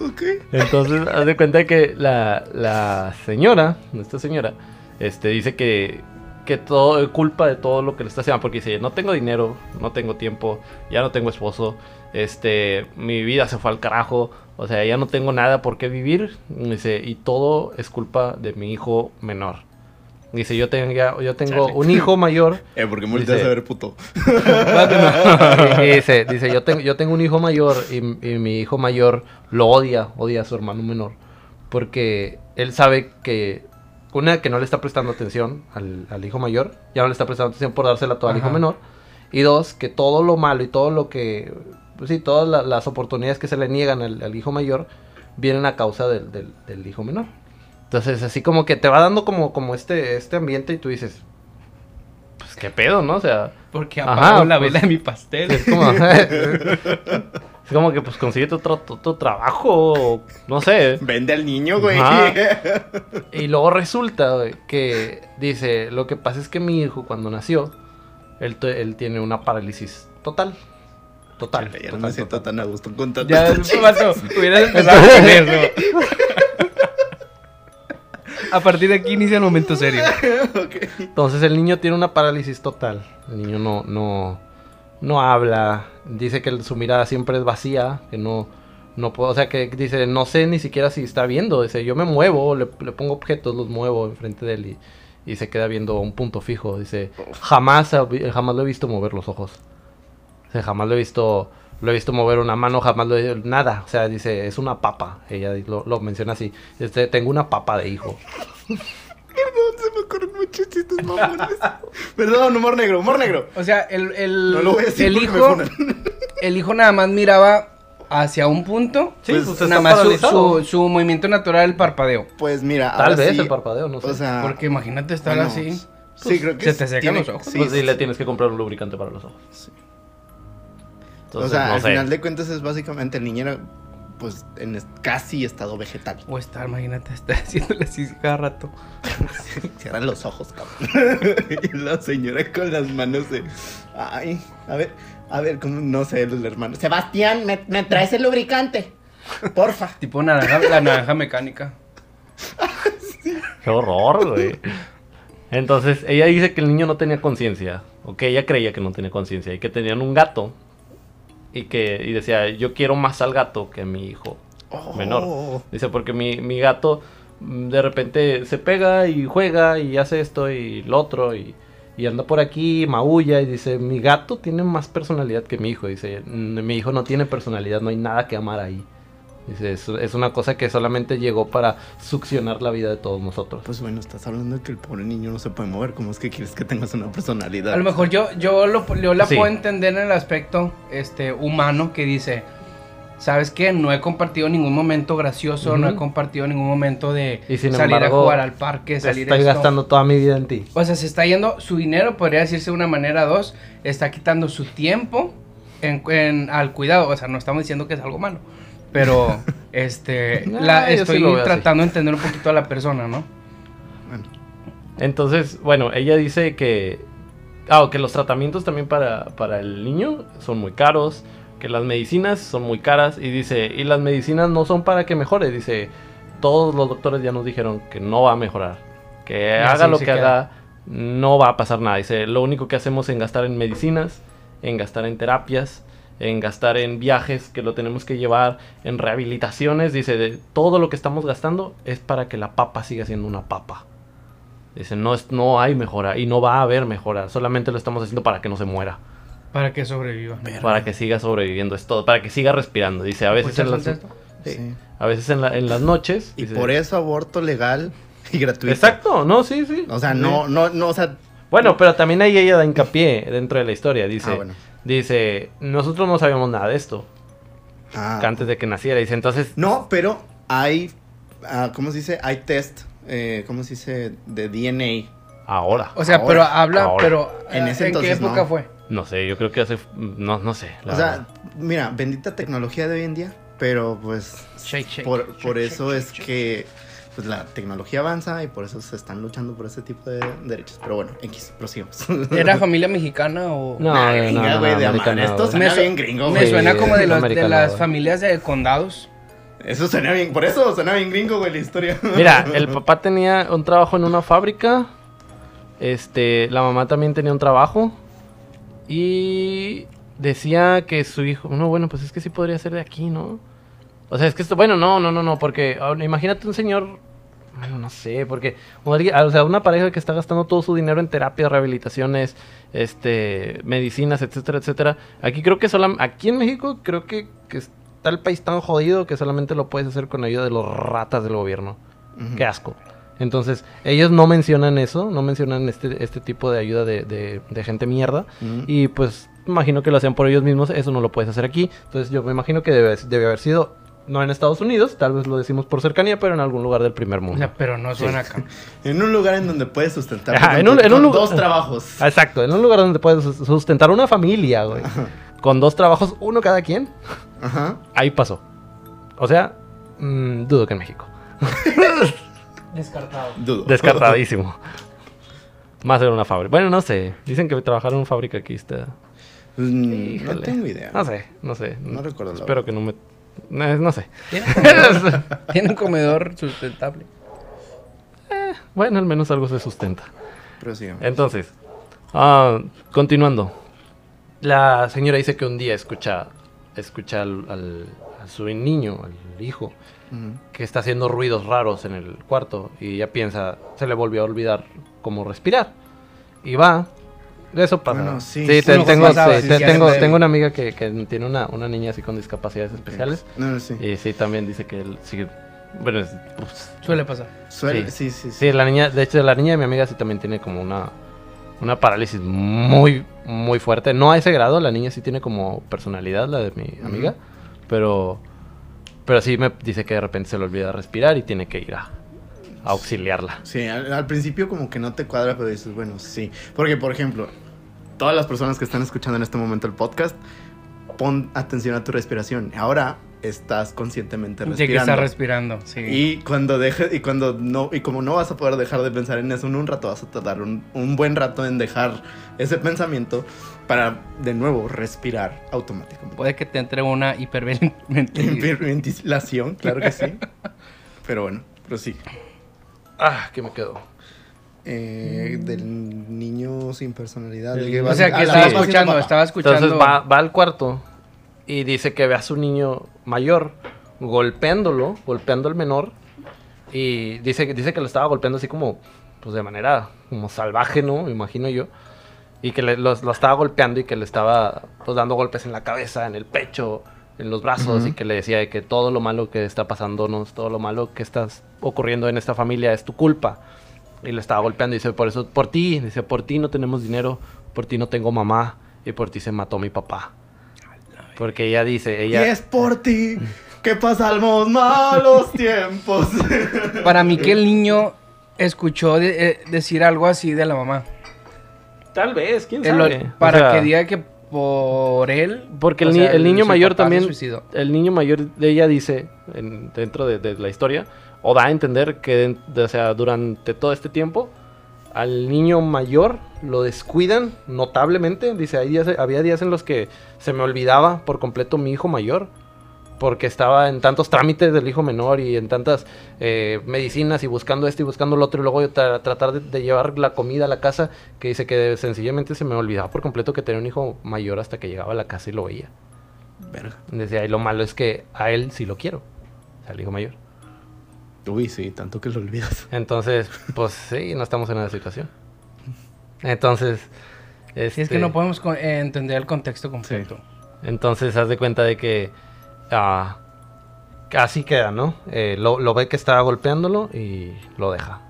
ok. Entonces, haz de cuenta que la, la señora, esta señora, este, dice que, que todo es culpa de todo lo que le está haciendo. Porque dice, no tengo dinero, no tengo tiempo, ya no tengo esposo, este, mi vida se fue al carajo, o sea, ya no tengo nada por qué vivir. Dice, y todo es culpa de mi hijo menor. Dice, yo tengo, yo tengo un hijo mayor. Eh, porque me Dice- a ver, puto. dice, dice yo, tengo, yo tengo un hijo mayor y, y mi hijo mayor lo odia, odia a su hermano menor. Porque él sabe que, una, que no le está prestando atención al, al hijo mayor, ya no le está prestando atención por dársela todo al hijo Ajá. menor. Y dos, que todo lo malo y todo lo que, pues sí, todas la- las oportunidades que se le niegan al, al hijo mayor vienen a causa del, del- del hijo menor. Entonces, así como que te va dando como, como este, este ambiente y tú dices, pues qué pedo, ¿no? O sea... Porque Ajá, apagó la pues- vela de mi pastel. Es como, es como que pues consíguete otro, otro trabajo, o no sé. Vende al niño, güey. Ajá. Y luego resulta güey, que dice, lo que pasa es que mi hijo cuando nació, él, él tiene una parálisis total. Total. Ya no total, me siento total. tan a gusto con tanto. Ya, vato, hubieras empezado con eso. A partir de aquí inicia el momento serio. Ok. Entonces el niño tiene una parálisis total. El niño no, no, no habla. Dice que su mirada siempre es vacía. Que no, no puedo. O sea que dice, no sé ni siquiera si está viendo. Dice, yo me muevo, le, pongo objetos, los muevo enfrente de él y, y se queda viendo un punto fijo. Dice, jamás, jamás lo he visto mover los ojos. Dice, jamás lo he visto. Lo he visto mover una mano, jamás lo he nada. O sea, dice, es una papa. Ella lo, lo menciona así. Este, tengo una papa de hijo. Perdón, se me ocurren muchos chistes mamones. Perdón, humor negro, humor negro. O sea, el, el, No lo voy a decir el hijo, el hijo nada más miraba hacia un punto. Sí, Pues, pues, nada está más su, su, su movimiento natural, el parpadeo. Pues mira, Tal vez sí, el parpadeo, no sé. O sea, Porque imagínate estar bueno, así. Sí, creo que se te secan tiene- los ojos. Sí, pues sí, sí, le sí. tienes que comprar un lubricante para los ojos. Entonces, o sea, no al sé. final de cuentas es básicamente el niño era pues en casi estado vegetal. O estar, imagínate, estar haciéndole así cada rato. Cierran los ojos, cabrón. y la señora con las manos de ay, a ver, a ver, ¿cómo? no sé, el hermano. Sebastián, ¿me, me traes el lubricante? Porfa. Tipo naranja, la naranja mecánica. Qué horror, güey. Entonces, ella dice que el niño no tenía conciencia. O que ella creía que no tenía conciencia. Y que tenían un gato. Y que y decía, yo quiero más al gato que a mi hijo menor. Oh. Dice, porque mi, mi gato mm, de repente se pega y juega y hace esto y lo otro. Y, y anda por aquí, maulla. Y dice, mi gato tiene más personalidad que mi hijo. Dice, "Mm, mi hijo no tiene personalidad, no hay nada que amar ahí. Dice, es, es una cosa que solamente llegó para succionar la vida de todos nosotros. Pues bueno, estás hablando de que el pobre niño no se puede mover. ¿Cómo es que quieres que tengas una personalidad? A lo mejor yo, yo, lo, yo la Sí. puedo entender en el aspecto este, humano que dice, ¿sabes qué? No he compartido ningún momento gracioso, no he compartido ningún momento de Y sin salir embargo, a jugar al parque, salir Estoy esto. gastando toda mi vida en ti. O sea, se está yendo su dinero, podría decirse de una manera dos, está quitando su tiempo en, en- al cuidado. O sea, no estamos diciendo que es algo malo, pero este, la, sí estoy tratando de entender un poquito a la persona, ¿no? Bueno, Entonces, bueno, ella dice que. Ah, que los tratamientos también para, para el niño son muy caros. Que las medicinas son muy caras. Y dice, y las medicinas no son para que mejore. Dice, todos los doctores ya nos dijeron que no va a mejorar. Que Y haga lo que queda. haga, no va a pasar nada. Dice, lo único que hacemos es gastar en medicinas, en gastar en terapias, en gastar en viajes que lo tenemos que llevar, en rehabilitaciones. Dice, de todo lo que estamos gastando es para que la papa siga siendo una papa. Dice, no, es, no hay mejora y no va a haber mejora. Solamente lo estamos haciendo para que no se muera. Para que sobreviva. Para que siga sobreviviendo. Es todo. Para que siga respirando. Dice, a veces, en las, a veces en, la- en las noches. Y dice- por eso aborto legal y gratuito. Exacto, no, sí, sí. O sea, no, no, no, o sea, Bueno, pero también ahí ella da hincapié dentro de la historia. Dice, Ah, bueno. Dice, nosotros no sabíamos nada de esto ah, antes de que naciera. Dice, entonces, No, pero hay, ah, ¿cómo se dice? Hay test, eh, ¿cómo se dice? De DNA. ahora. O sea, Ahora. pero habla, Ahora. pero En eh, ese qué entonces época no. fue? No sé, yo creo que hace, no, no sé. la o sea, verdad. mira, bendita tecnología de hoy en día, Pero pues Shake, shake, por, shake, por shake, eso shake, es shake. que pues, la tecnología avanza y por eso se están luchando por ese tipo de derechos. Pero bueno, X, prosigamos. ¿Era familia mexicana o...? No, Nah, no, gringa, no, güey, no, de americano, amar. Esto güey. suena su- bien gringo, me güey. suena como de, los, de las familias de condados. Eso suena bien, por eso suena bien gringo, güey, la historia. Mira, el papá tenía un trabajo en una fábrica. Este, la mamá también tenía un trabajo. Y decía que su hijo. No, bueno, pues es que sí podría ser de aquí, ¿no? O sea, es que esto. Bueno, no, no, no, no. Porque ahora, imagínate un señor. Bueno, no sé, porque. O, alguien- o sea, una pareja que está gastando todo su dinero en terapias, rehabilitaciones, este, medicinas, etcétera, etcétera. Aquí creo que solam- Aquí en México creo que, que está el país tan jodido que solamente lo puedes hacer con ayuda de los ratas del gobierno. Qué asco. Entonces, ellos no mencionan eso, no mencionan este, este tipo de ayuda de, de- de gente mierda. Y pues, imagino que lo hacían por ellos mismos, eso no lo puedes hacer aquí. Entonces, yo me imagino que debe, debe haber sido, no en Estados Unidos, tal vez lo decimos por cercanía, pero en algún lugar del primer O mundo. sea, pero no suena acá. En un lugar en donde puedes sustentar Ajá, con en un- en un con lugar- dos trabajos. Exacto, en un lugar donde puedes sus- sustentar una familia, güey. Con dos trabajos, uno cada quien. Ajá. Ahí pasó. O sea, mm, dudo que en México. Descartado. Dudo. Descartadísimo. Más en una fábrica. Bueno, no sé. Dicen que trabajar en una fábrica aquí está. Mm, no tengo idea. No sé, no sé. No recuerdo Espero que no me. No, no sé. ¿Tiene comedor, tiene un comedor sustentable. Bueno, al menos algo se sustenta. Pero sí. Entonces, ah, continuando. La señora dice que un día escucha, escucha al, al- a su niño, al hijo, que está haciendo ruidos raros en el cuarto y ella piensa, se le volvió a olvidar cómo respirar. Y va. Eso pasa. Bueno, sí, sí, sí, te- tengo, pasaba, sí, sí, te- sí, tengo, sí. tengo una amiga que, que tiene una, una niña así con discapacidades especiales. No, sí. Y sí, también dice que él sigue. Bueno, es- ups. Suele pasar. Suele- sí. sí, sí, sí. Sí, la niña, de hecho, la niña de mi amiga sí también tiene como una, una parálisis muy, muy fuerte. No a ese grado, la niña sí tiene como personalidad, la de mi amiga, pero, pero sí me dice que de repente se le olvida respirar y tiene que ir a, a auxiliarla. Sí, al, al principio como que no te cuadra, pero dices, bueno, sí. Porque, por ejemplo, todas las personas que están escuchando en este momento el podcast, pon atención a tu respiración. Ahora estás conscientemente De que respirando. está respirando, sí. Y cuando dejes, y cuando no, y como no vas a poder dejar de pensar en eso en un rato, vas a tardar un, un buen rato en dejar ese pensamiento para de nuevo respirar automáticamente. Puede que te entre una hiperventilación. Hiperventilación, claro que sí. Pero bueno, pero sí. Ah, que me quedo. Eh, del niño sin personalidad. El O sea, que estaba escuchando, estaba escuchando. Entonces va, va al cuarto y dice que ve a su niño mayor golpeándolo, golpeando al menor. Y dice, que- dice que lo estaba golpeando así como, pues de manera como salvaje, ¿no? Me imagino yo. Y que le- los- lo estaba golpeando y que le estaba pues, dando golpes en la cabeza, en el pecho, en los brazos. Y que le decía de que todo lo malo que está pasándonos, todo lo malo que está ocurriendo en esta familia es tu culpa. Y le estaba golpeando y dice, por eso, por ti, dice, por ti no tenemos dinero, por ti no tengo mamá y por ti se mató mi papá. Porque ella dice, Y ella... es por ti que pasamos malos tiempos. Para mí que el niño escuchó de- eh, decir algo así de la mamá. Tal vez, quién El- sabe. para O sea, que diga que por él. Porque el, sea, el niño mayor también, suicidó. el niño mayor de ella dice, en- dentro de, de la historia, o da a entender que, o sea, durante todo este tiempo, al niño mayor lo descuidan notablemente. Dice, hay días, había días en los que se me olvidaba por completo mi hijo mayor, porque estaba en tantos trámites del hijo menor y en tantas eh, medicinas y buscando esto y buscando lo otro, y luego tra- tratar de, de llevar la comida a la casa, que dice que sencillamente se me olvidaba por completo que tenía un hijo mayor hasta que llegaba a la casa y lo veía. Verga. Decía, y lo malo es que a él sí lo quiero, al hijo mayor. Uy, sí, tanto que lo olvidas. Entonces, pues sí, no estamos en esa situación. Entonces, Y es que este, no podemos eh, entender el contexto completo. Entonces, haz de cuenta de que ah, así queda, ¿no? Eh, lo, lo ve que estaba golpeándolo y lo deja.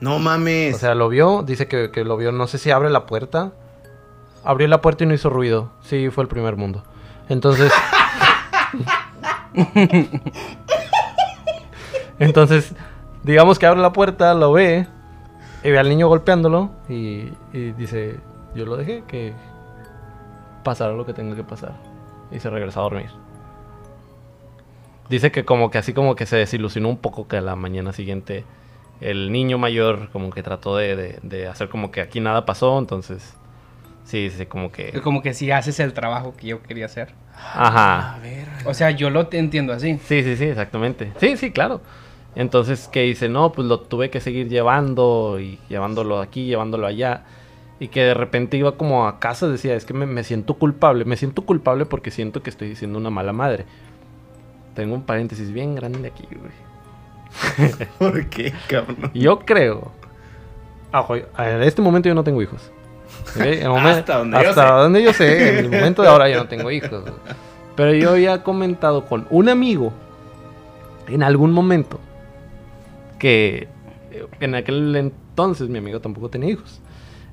No mames. O sea, lo vio, dice que, que lo vio, no sé si abre la puerta. Abrió la puerta y no hizo ruido. Sí, fue el primer mundo. Entonces... Entonces, digamos que abre la puerta, lo ve, y ve al niño golpeándolo y, y dice, yo lo dejé, que pasara lo que tenga que pasar. Y se regresa a dormir. dice que como que así como que se desilusionó un poco que a la mañana siguiente el niño mayor como que trató de, de- de hacer como que aquí nada pasó, entonces sí, sí, como que... Como que si haces el trabajo que yo quería hacer. Ajá. A ver. O sea, yo lo te entiendo así. Sí, sí, sí, exactamente. Sí, sí, claro. Entonces, que dice, no, pues lo tuve que seguir llevando y llevándolo aquí, llevándolo allá. Y que de repente iba como a casa, decía, es que me, me siento culpable, me siento culpable porque siento que estoy siendo una mala madre. Tengo un paréntesis bien grande aquí, güey. ¿Por qué, cabrón? Yo creo. Ojo, en este momento yo no tengo hijos. ¿ok? En el momen- Hasta donde yo hasta sé. donde yo sé, en el momento de ahora yo no tengo hijos. güey. Pero yo había comentado con un amigo en algún momento que eh, en aquel entonces mi amigo tampoco tenía hijos.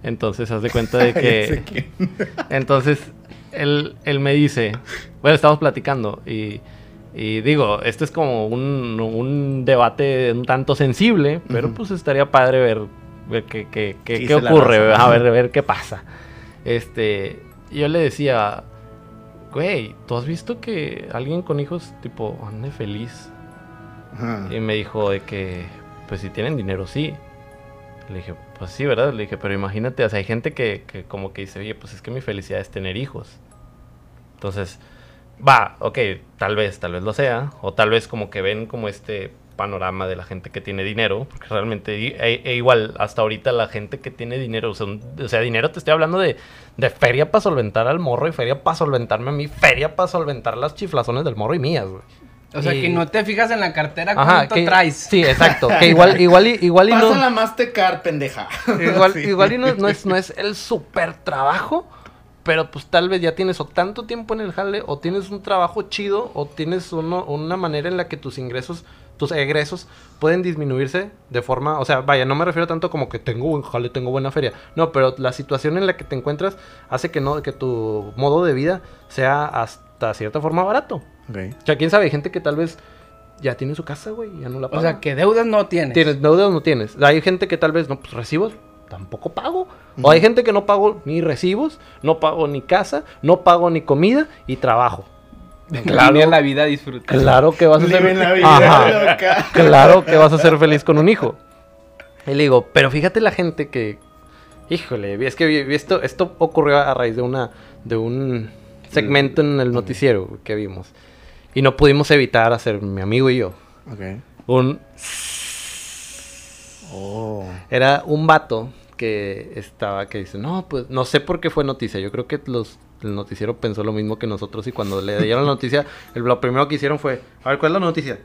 Entonces haz de cuenta de que entonces, él, él me dice, bueno, estamos platicando y, y digo, este es como un, un debate un tanto sensible, pero pues estaría padre ver, ver qué, qué, qué- ¿Qué qué dice la ocurre, a ver, ver qué pasa. Este, yo le decía, güey, ¿tú has visto que alguien con hijos, tipo, ande feliz? Y me dijo de que, pues si tienen dinero, sí. Le dije, pues sí, ¿verdad? Le dije, pero imagínate, o sea, hay gente que, que como que dice, oye, pues es que mi felicidad es tener hijos. Entonces, va, ok, tal vez, tal vez lo sea. O tal vez como que ven como este panorama de la gente que tiene dinero. Porque realmente, e, e igual, hasta ahorita la gente que tiene dinero, o sea, o sea, dinero te estoy hablando de, de feria para solventar al morro y feria para solventarme a mí, feria para solventar las chiflazones del morro y mías, güey. O sea, Y- que no te fijas en la cartera Ajá, cuánto que- traes. Sí, exacto. Que igual, igual, y- igual y Pasa no. la Mastercard, pendeja. Igual, Sí. igual y no, no es, no es el super trabajo, pero pues tal vez ya tienes o tanto tiempo en el jale, o tienes un trabajo chido, o tienes uno, una manera en la que tus ingresos, tus egresos pueden disminuirse de forma, o sea, vaya, no me refiero tanto como que tengo buen jale, tengo buena feria. No, pero la situación en la que te encuentras hace que no, que tu modo de vida sea hasta cierta forma barato. O sea, quién sabe, hay gente que tal vez ya tiene su casa, güey, y ya no la O paga. sea, que deudas no tienes. ¿Tienes deudas o no tienes? Hay gente que tal vez no, pues recibos, tampoco pago. O hay gente que no pago ni recibos, no pago ni casa, no pago ni comida y trabajo. Claro. la vida disfrutar. Claro que vas a ser la vida Ajá. loca. Claro que vas a ser feliz con un hijo. Y le digo, pero fíjate la gente que híjole, es que vi- esto esto ocurrió a raíz de una de un segmento en el noticiero que vimos. Y no pudimos evitar hacer mi amigo y yo Ok. un Oh. Era un vato que estaba, que dice, no, pues no sé por qué fue noticia. Yo creo que los, el noticiero pensó lo mismo que nosotros y cuando le dieron la noticia, el- lo primero que hicieron fue, a ver, ¿cuál es la noticia?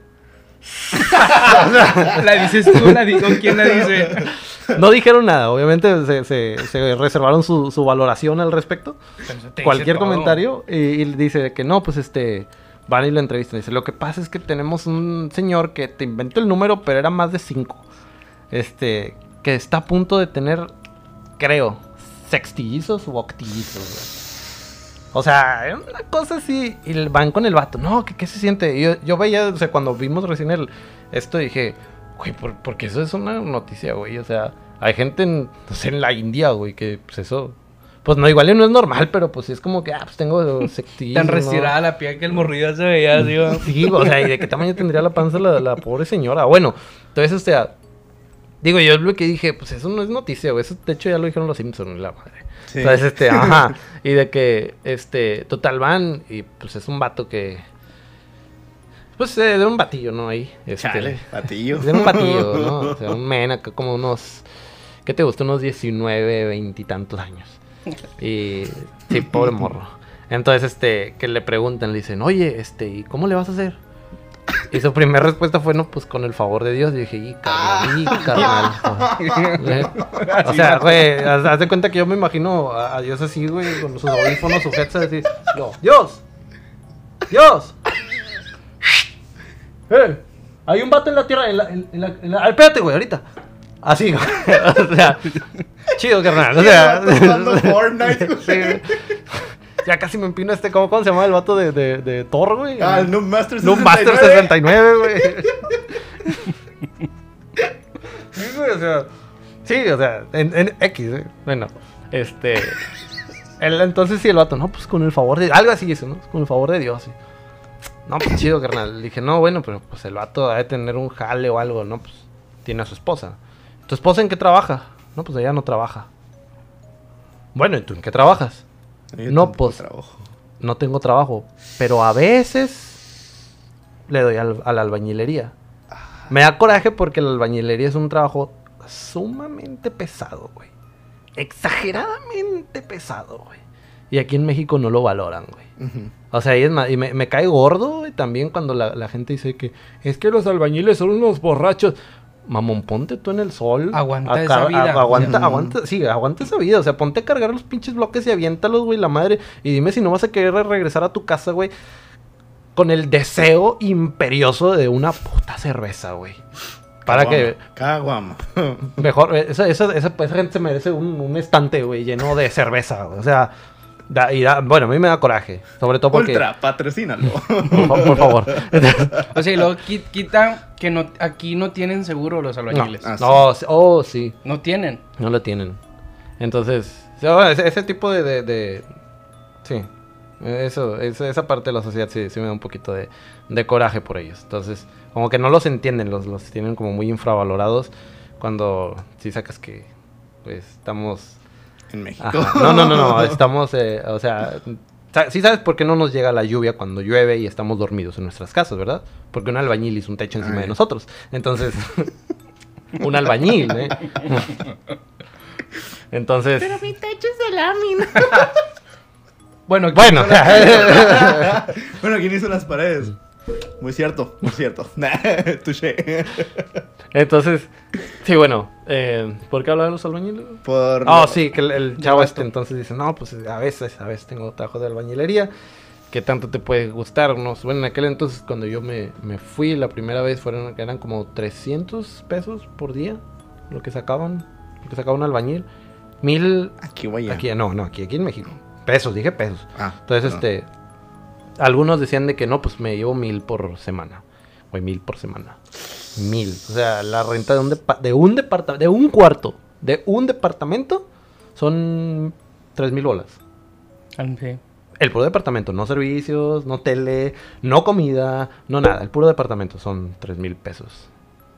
La dices tú, la digo, ¿quién la dice? No dijeron nada, obviamente se, se- se reservaron su, su valoración al respecto. Cualquier comentario y, y dice que no, pues este, van y lo entrevistan. Dice, lo que pasa es que tenemos un señor que te inventó el número, pero era más de cinco. Este, que está a punto de tener, creo, sextillizos u octillizos. O sea, una cosa así. Y van con el vato. No, ¿qué, qué se siente? Y Yo, yo veía, o sea, cuando vimos recién el, esto, dije, güey, por- porque eso es una noticia, güey. O sea, hay gente en, no sé, en la India, güey, que pues eso. Pues no, igual no es normal, pero pues es como que, ah, pues tengo sextillizos. Tan ¿no? retirada la piel que el morrido se veía así, ¿va? Sí, o sea, ¿y de qué tamaño tendría la panza la, la pobre señora? Bueno, entonces, o sea, digo, yo lo que dije, pues eso no es noticia, güey. Eso, de hecho, ya lo dijeron los Simpsons, la madre. Sí. Entonces, este, ajá. Y de que, este, total van, y pues es un vato que. Pues eh, de un batillo, ¿no? Ahí. Este, Chale, patillo. De un batillo, ¿no? O sea, un men acá como unos. ¿Qué te gusta? Unos 19, 20 y tantos años. Y. Sí, pobre morro. Entonces, este, que le preguntan, le dicen, oye, este, ¿y cómo le vas a hacer? Y su primera respuesta fue, no, pues con el favor de Dios. Y dije, y carnal, y carnal. o sea, güey, haz, de cuenta que yo me imagino a, Dios así, güey, con sus audífonos sujetos, así. Yo, Dios, Dios. ¡Eh! Hay un vato en la tierra, en la, en la- en la- ah, espérate, güey, ahorita. Así, güey. o sea, chido, carnal. O sea, Fortnite, güey. Güey. Ya casi me empino este, ¿cómo, cómo se llama el vato de, de, de Thor, güey? Ah, el Noob Master No, 69. Master 69, güey. sí, güey, o sea. Sí, o sea, en, en X, ¿eh? Bueno, este. el- entonces sí, el vato, no, pues con el favor de. Algo así, eso, ¿no? Con el favor de Dios, sí. No, pues chido, carnal. Le dije, no, bueno, pero pues el vato debe tener un jale o algo, ¿no? Pues tiene a su esposa. ¿Tu esposa en qué trabaja? No, pues ella no trabaja. Bueno, ¿y tú en qué trabajas? Yo No, pues- trabajo. No tengo trabajo, pero a veces le doy al- a la albañilería. Me da coraje porque la albañilería es un trabajo sumamente pesado, güey. Exageradamente pesado, güey. Y aquí en México no lo valoran, güey. O sea, y, es más, y me, me cae gordo güey, también cuando la, la gente dice que es que los albañiles son unos borrachos. Mamón, ponte tú en el sol. Aguanta a esa a- vida. aguanta, aguanta, sí, aguanta esa vida. O sea, ponte a cargar los pinches bloques y aviéntalos, güey, la madre. Y dime si no vas a querer regresar a tu casa, güey, con el deseo imperioso de una puta cerveza, güey. Para que Caguama. mejor, eh, esa, esa, esa, esa gente se merece un, un estante, güey, lleno de cerveza. güey. O sea, da- y da- bueno, a mí me da coraje. Sobre todo porque... Ultra, patrocínalo. Por, por favor. O sea, y luego qui- quita que no, aquí no tienen seguro los albañiles. Ah, no, sí, oh, sí. No tienen. No lo tienen. Entonces, ese, ese tipo de, de- de- Sí. Eso, esa, esa parte de la sociedad sí, sí me da un poquito de, de coraje por ellos. Entonces, como que no los entienden, los, los tienen como muy infravalorados cuando sí sacas que, pues, estamos... En México. Ajá. No, no, no, no, estamos, eh, o sea... Sí sabes por qué no nos llega la lluvia cuando llueve y estamos dormidos en nuestras casas, ¿verdad? Porque un albañil hizo un techo encima Ay. de nosotros. Entonces, un albañil, ¿eh? Entonces... mi techo es de lámina. Bueno, Bueno, bueno, ¿quién hizo las paredes? Muy cierto, muy cierto. Touché. entonces, sí, bueno, eh, ¿por qué hablar de los albañiles? Por. Ah, sí, que el, el chavo este entonces dice, no, pues a veces, a veces tengo trabajo de albañilería, que tanto te puede gustar, no? Bueno, en aquel entonces cuando yo me, me fui la primera vez fueron, eran como 300 pesos por día, lo que sacaban, lo que sacaba un albañil, mil, Aquí voy a. aquí, no, no, aquí, aquí en México, pesos, dije pesos. Ah, Entonces, perdón. este, algunos decían de que no, pues me llevo mil por semana. Güey, mil por semana. Mil. O sea, la renta de un, depa- de un departamento, de un cuarto, de un departamento, son tres mil bolas. Ah, Sí. El puro departamento, no servicios, no tele, no comida, no nada. El puro departamento son tres mil pesos.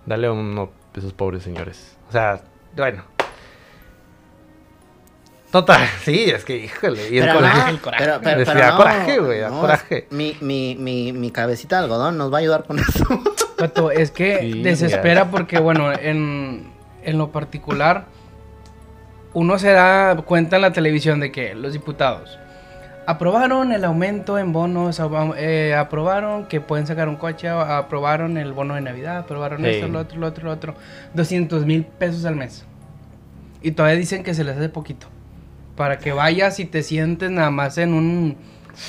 Dale uno a esos pobres señores. O sea, bueno. Total, sí, es que, híjole. Y el Pero coraje- no, el coraje. Pero, pero, pero no, coraje, güey, no, coraje. Mi, mi, mi, mi cabecita de algodón nos va a ayudar con eso. Vato, es que Sí, desespera ya. porque, bueno, en, en lo particular, uno se da cuenta en la televisión de que los diputados aprobaron el aumento en bonos, eh, aprobaron que pueden sacar un coche, aprobaron el bono de Navidad, aprobaron Sí. esto, lo otro, lo otro, lo otro. 200 mil pesos al mes. Y todavía dicen que se les hace poquito. Para que vayas y te sientes nada más en un,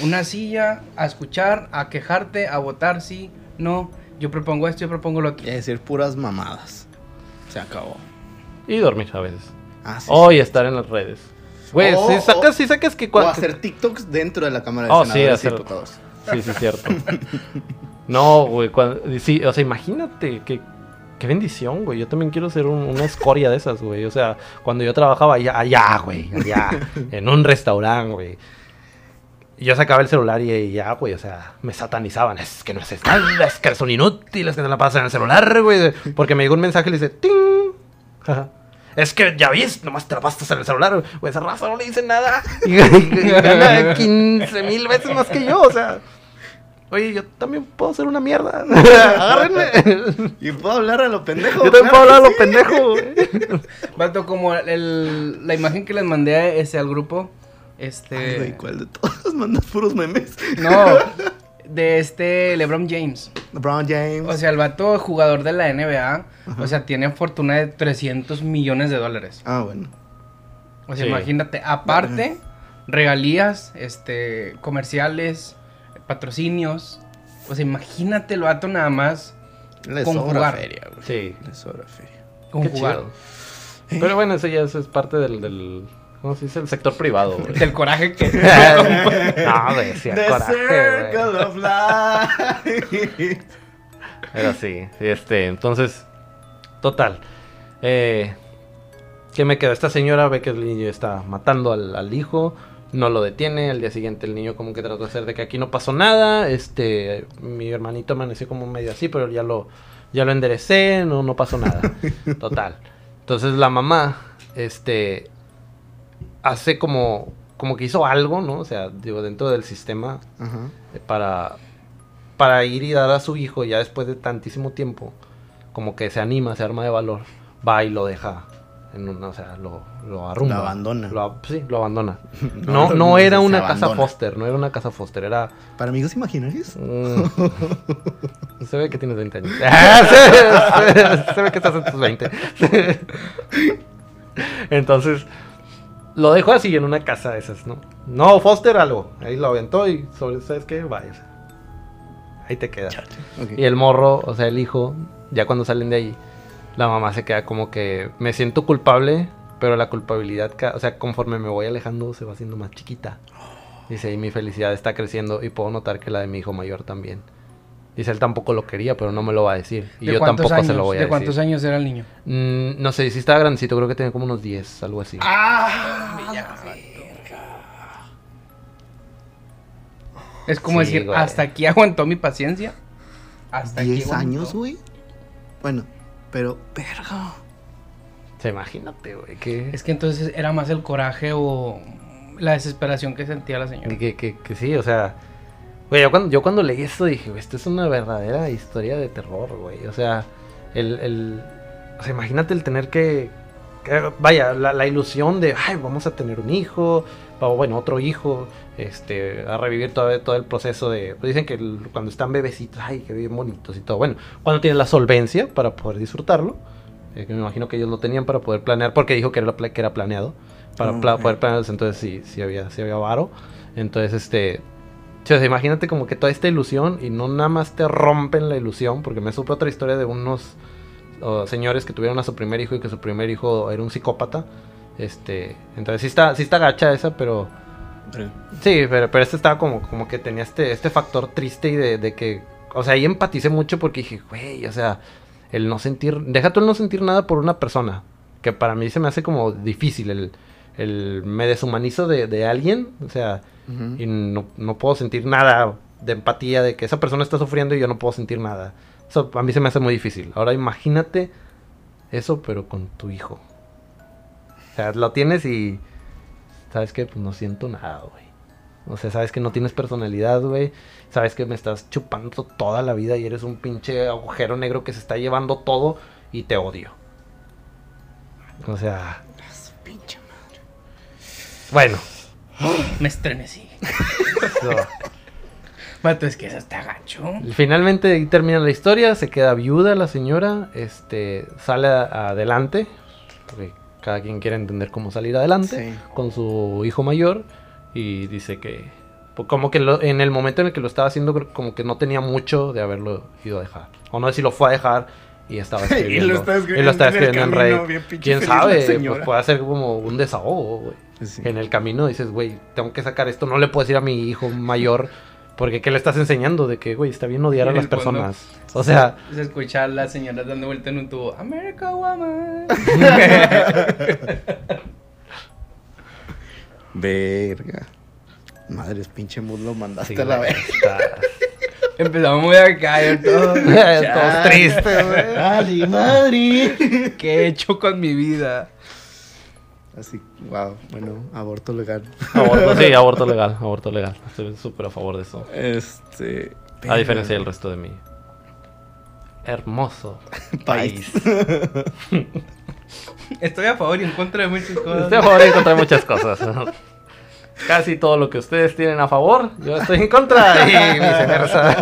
una silla a escuchar, a quejarte, a votar, sí, no. Yo propongo esto, yo propongo lo otro. Es decir, puras mamadas. Se acabó. Y dormir a veces. Ah, sí, Oh, sí. y estar en las redes. Güey, O- si sacas, o- si sacas que O hacer TikToks dentro de la Cámara de Oh, sí, Senadores y hacer- Diputados. Sí, sí, cierto. no, güey, cuando- sí, o sea, imagínate que qué bendición, güey. Yo también quiero ser un- una escoria de esas, güey. O sea, cuando yo trabajaba allá, allá, güey, allá, en un restaurante, güey. Yo sacaba el celular y, y ya, güey, o sea, me satanizaban. Es que no haces nada, es que son inútiles, que te la pasan en el celular, güey. Porque me llegó un mensaje y le dice, ¡ting! Es que ya viste, nomás te la pasas en el celular, güey. Esa raza no le dice nada. Y, y- y gana 15 mil veces más que yo, o sea. Oye, yo también puedo ser una mierda. Agárrenme. Y puedo hablar a lo pendejo. Yo también claro puedo hablar a lo pendejo, güey. Vato, como el- la imagen que les mandé este, al grupo. Este. Ay, güey, ¿cuál de todos? Mandas puros memes. no, de este LeBron James. LeBron James. O sea, el vato jugador de la NBA. O sea, tiene fortuna de 300 millones de dólares. ah, bueno. O sea, Sí. imagínate, aparte, regalías, este, comerciales, patrocinios. O sea, imagínate el vato nada más Le Con sobra jugar. feria, güey. Sí. Le sobra feria. con Qué jugar. chido. Pero bueno, eso ya es, es parte del, del. ¿Cómo se dice? El sector privado, güey. Del coraje que... no, güey, sí, The coraje, güey. circle of life. Pero sí, este, entonces, total. Eh, ¿Qué me queda? Esta señora ve que el niño está matando al, al hijo. No lo detiene. Al día siguiente el niño como que trató de hacer de que aquí no pasó nada. Este, mi hermanito amaneció como medio así, pero ya lo, ya lo enderecé, no, no pasó nada. Total. Entonces la mamá, este, hace como, como que hizo algo, ¿no? O sea, digo, dentro del sistema eh, para, para ir y dar a su hijo ya después de tantísimo tiempo, como que se anima, se arma de valor, va y lo deja. En una, o sea, lo, lo arrumba. Lo abandona. Lo sí, lo abandona. No, No, era una casa. Foster, no era una casa Foster, era... Para amigos imaginarios. mm, se ve que tienes 20 años. Se, se- se ve que estás en tus 20. Entonces, lo dejó así en una casa de esas, ¿no? No, Foster algo. Ahí lo aventó y sobre, ¿sabes qué? Vaya. Ahí te queda. Ok. Y el morro, o sea, el hijo, ya cuando salen de ahí, la mamá se queda como que me siento culpable, pero la culpabilidad, o sea, conforme me voy alejando, se va haciendo más chiquita. Dice, y mi felicidad está creciendo y puedo notar que la de mi hijo mayor también. Dice, él tampoco lo quería, pero no me lo va a decir. Y ¿De yo cuántos tampoco años? se lo voy a ¿De decir. cuántos años era el niño? Mm, no sé, si estaba grandecito, creo que tenía como unos 10, algo así. Ah, Es como Sí, decir, güey. hasta aquí aguantó mi paciencia. Hasta aquí 10 aguantó. años, güey. Bueno, pero, verga. O sea, imagínate, güey, que, Es que entonces era más el coraje o la desesperación que sentía la señora. que, que, que sí, o sea... Güey, yo cuando, yo cuando leí esto dije, güey, esto es una verdadera historia de terror, güey. O sea, el, el... O sea, imagínate el tener que... que- vaya, la, la ilusión de, ay, vamos a tener un hijo, o bueno, otro hijo, este, a revivir todo, todo el proceso de... pues dicen que el- cuando están bebecitos, ay, que bien bonitos y todo. Bueno, cuando tienes la solvencia para poder disfrutarlo, eh, que me imagino que ellos lo tenían para poder planear, porque dijo que era, que era planeado, para Ah, pla- poder planear, entonces sí, sí había, sí había varo. Entonces, este... Imagínate como que toda esta ilusión y no nada más te rompen la ilusión, porque me supe otra historia de unos oh, señores que tuvieron a su primer hijo y que su primer hijo era un psicópata. Este, entonces sí está, sí está gacha esa, pero sí, pero, pero este estaba como, como que tenía este, este factor triste y de, de que, o sea, ahí empaticé mucho porque dije, güey, o sea, el no sentir, deja tú el no sentir nada por una persona, que para mí se me hace como difícil, el, el me deshumanizo de, de alguien, o sea, y no, no puedo sentir nada de empatía de que esa persona está sufriendo y yo no puedo sentir nada. Eso a mí se me hace muy difícil. Ahora imagínate eso, pero con tu hijo. O sea, lo tienes y sabes que pues no siento nada, güey. O sea, sabes que no tienes personalidad, güey. Sabes que me estás chupando toda la vida y eres un pinche agujero negro que se está llevando todo y te odio. O sea, Su pinche madre. bueno. Me estremecí. eso- Vato, es que eso está gacho. Finalmente ahí termina la historia, se queda viuda la señora, este, sale adelante, porque cada quien quiere entender cómo salir adelante, Sí. con su hijo mayor, y dice que, pues, como que lo- en el momento en el que lo estaba haciendo, como que no tenía mucho de haberlo ido a dejar, o no sé si lo fue a dejar y estaba Y lo escribiendo, estaba escribiendo y lo estaba escribiendo en camino, Reddit. quién sabe, pues puede ser como un desahogo, güey. Sí. En el camino dices, güey, tengo que sacar esto, no le puedo decir a mi hijo mayor, porque ¿qué le estás enseñando? De que, güey, está bien odiar a las personas. O sea, Se escucha a la señora dando vuelta en un tubo. America Woman. Verga. Madres, pinche mood lo mandaste sí, a la vez. Empezamos muy acá, yo todo. Todos tristes, güey. ¡Ay, madre! ¿Qué he hecho con mi vida? Así, wow, bueno, aborto legal. Aborto, sí, aborto legal, aborto legal. Estoy súper a favor de eso. Este. A diferencia del resto de mi hermoso País. Estoy a favor y en contra de muchas cosas. Estoy a favor y en contra de muchas cosas. Casi todo lo que ustedes tienen a favor, yo estoy en contra y viceversa.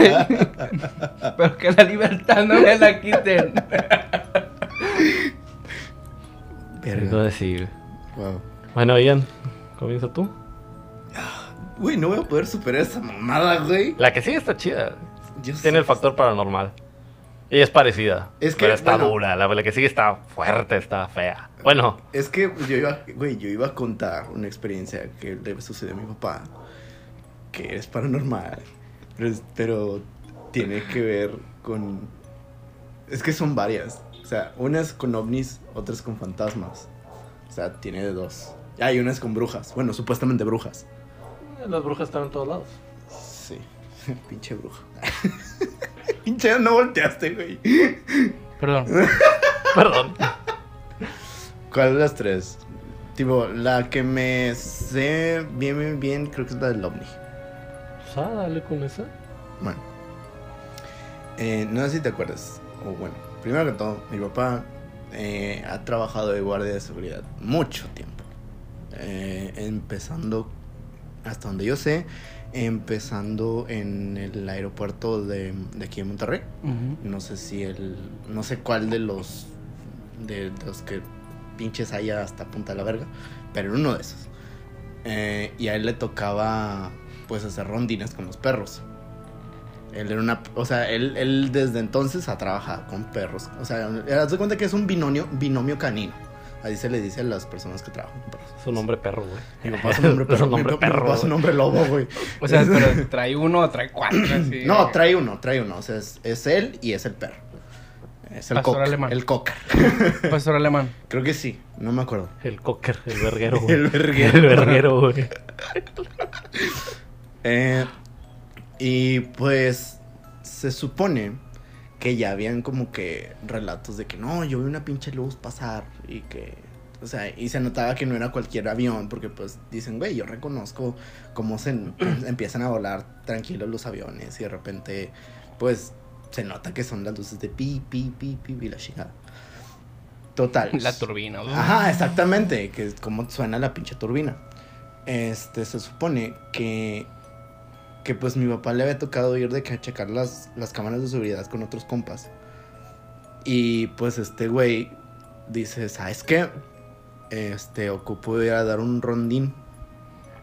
Pero que la libertad no me la quiten. Quiero Verga. Wow. Bueno, Ian, comienza tú. Güey, no voy a poder superar esa mamada, güey. La que sí está chida. Yo. Tiene el factor paranormal. Y es parecida. Es que, pero está bueno. dura. La, la que sigue está fuerte, está fea. Bueno, Es que yo iba, güey, yo iba a contar una experiencia que le sucedió a mi papá, que es paranormal, pero, tiene que ver con... Es que son varias. O sea, una es con ovnis, otra es con fantasmas. O sea, tiene de dos. Ah, y una es con brujas. Bueno, supuestamente brujas. las brujas están en todos lados. Sí. Pinche bruja. Pinche, no volteaste, güey. Perdón. Perdón. ¿Cuál de las tres? Tipo, la que me sé bien, bien, bien, creo que es la del ovni. Pues, ah, dale con esa. Bueno. Eh, no sé si te acuerdas. O bueno, primero que todo, mi papá eh, ha trabajado de guardia de seguridad mucho tiempo. Eh, empezando, hasta donde yo sé, empezando en el aeropuerto de, de aquí de Monterrey. No sé si el. No sé cuál de los. De, de los que pinches haya hasta Punta de la Verga. Pero uno de esos. Eh, y a él le tocaba. Pues hacer rondines con los perros. Él era una. O sea, él, él desde entonces ha trabajado con perros. O sea, haz de cuenta que es un binomio, binomio canino. Así se le dice a las personas que trabajan con perros. Es un nombre perro, güey. Mi papá es un hombre Es perro. hombre papá- mi perro, papá es un güey. hombre lobo, güey. O sea, pero trae uno o trae cuatro. así. No, trae uno, trae uno. O sea, es, es él y es el perro. Es el Pastor cocker. alemán. El cocker. Pastor alemán. Creo que sí, no me acuerdo. El cocker, el verguero, güey. El verguero. El verguero, güey. Eh, y pues se supone que ya habían como que relatos de que no, yo vi una pinche luz pasar y que, o sea, y se notaba que no era cualquier avión porque pues dicen, güey, yo reconozco cómo se em- empiezan a volar tranquilos los aviones y de repente pues se nota que son las luces de pi, pi, pi, pi, y la chingada. Total. La turbina. ¿no? Ajá, exactamente, que es como suena la pinche turbina. Este, se supone que que pues mi papá le había tocado ir de que a checar las, las cámaras de seguridad con otros compas. Y pues este güey dice, ¿sabes qué? Este, ocupo ir a dar un rondín.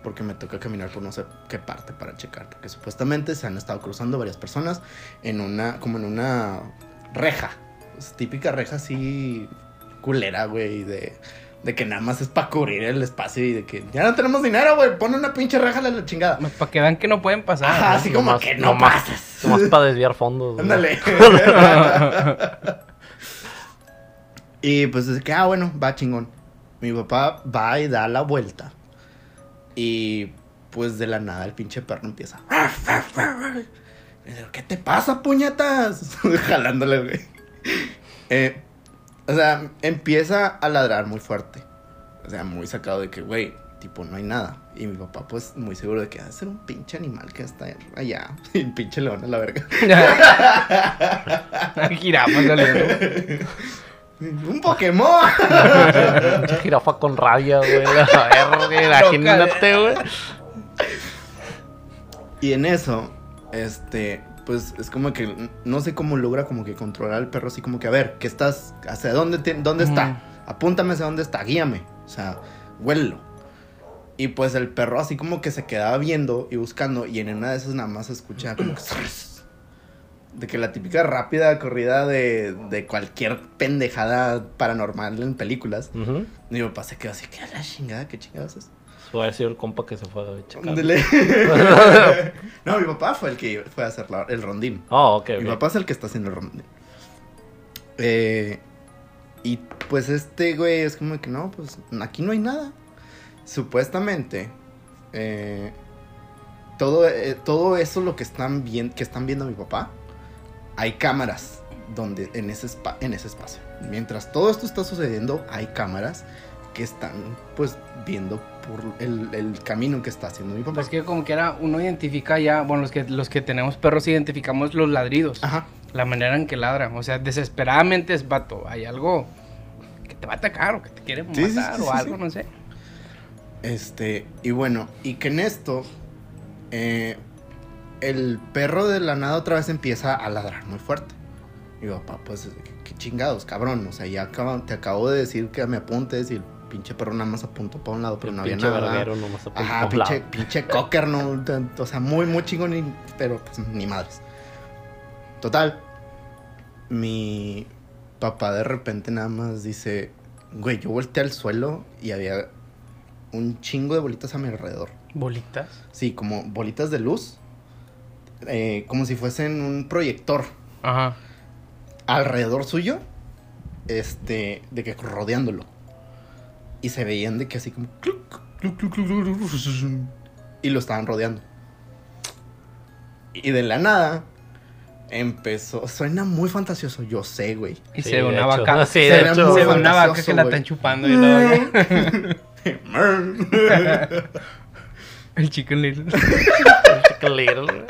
Porque me toca caminar por no sé qué parte para checar. Porque supuestamente se han estado cruzando varias personas en una, como en una reja. Típica reja así culera, güey, de, de que nada más es para cubrir el espacio y de que ya no tenemos dinero, güey, pon una pinche reja a la chingada. Para que vean que no pueden pasar. Ajá, ¿no? así como Nomás- que no nomás- pasas. Nomás para desviar fondos. güey. Ándale. y pues es que, ah, bueno, va chingón. Mi papá va y da la vuelta. Y pues de la nada el pinche perro empieza. ¿Qué te pasa, puñetas? Jalándole, güey. Eh, o sea, empieza a ladrar muy fuerte. O sea, muy sacado de que, güey, tipo, no hay nada. Y mi papá, pues, muy seguro de que va a ser un pinche animal que está allá. Y pinche león a la verga. Giramos saliendo. ¡Un Pokémon! Pinche jirafa con rabia, güey. La verga, imagínate, güey. y en eso, este, pues es como que no sé cómo logra como que controlar al perro así como que, a ver, ¿qué estás? ¿Hacia dónde, te- dónde está? Apúntame hacia dónde está, guíame. O sea, huélelo. Y pues el perro así como que se quedaba viendo y buscando y en una de esas nada más se escucha como que... De que la típica rápida corrida de, de cualquier pendejada paranormal en películas. Ujú. Y mi papá se quedó así, ¿qué la chingada? ¿Qué chingados es? Sido el compa que se fue a checar. No, mi papá fue el que fue a hacer la- el rondín. Oh, ok, Mi papá es el que está haciendo el rondín. Eh, y pues este güey es como que no, pues aquí no hay nada. Supuestamente, eh, todo, eh, todo eso lo que están, bien, que están viendo mi papá, hay cámaras donde, en, ese spa- en ese espacio. Mientras todo esto está sucediendo, hay cámaras que están pues viendo por el, el camino que está haciendo mi papá. Pues que como que era, uno identifica ya, bueno, los que, los que tenemos perros identificamos los ladridos. Ajá. La manera en que ladran. O sea, desesperadamente es vato. Hay algo que te va a atacar o que te quiere Sí, sí, matar sí, o algo, no sé. Este, y bueno, y que en esto, eh, el perro de la nada otra vez empieza a ladrar muy fuerte. Y papá, pues, qué, qué chingados, cabrón. O sea, ya acabo- te acabo de decir que me apuntes y el pinche perro nada más apuntó para un lado, pero El no había pinche nada. verguero nomás apunta Ajá, pinche, lado. pinche cocker, no. O sea, muy, muy chingón, pero pues ni madres. Total. Mi papá de repente nada más dice, güey, yo volteé al suelo y había un chingo de bolitas a mi alrededor. Bolitas. Sí, como bolitas de luz. eh, como si fuesen un proyector Ajá. alrededor suyo. Este, de que rodeándolo. Y se veían de que así como. y lo estaban rodeando. Y de la nada empezó. Suena muy fantasioso, yo sé, güey. Y Sí, se ve una vaca. Sí, de Se ve hecho. muy se ve una vaca que la están chupando y la vaca- El chicken little. Chicken Little.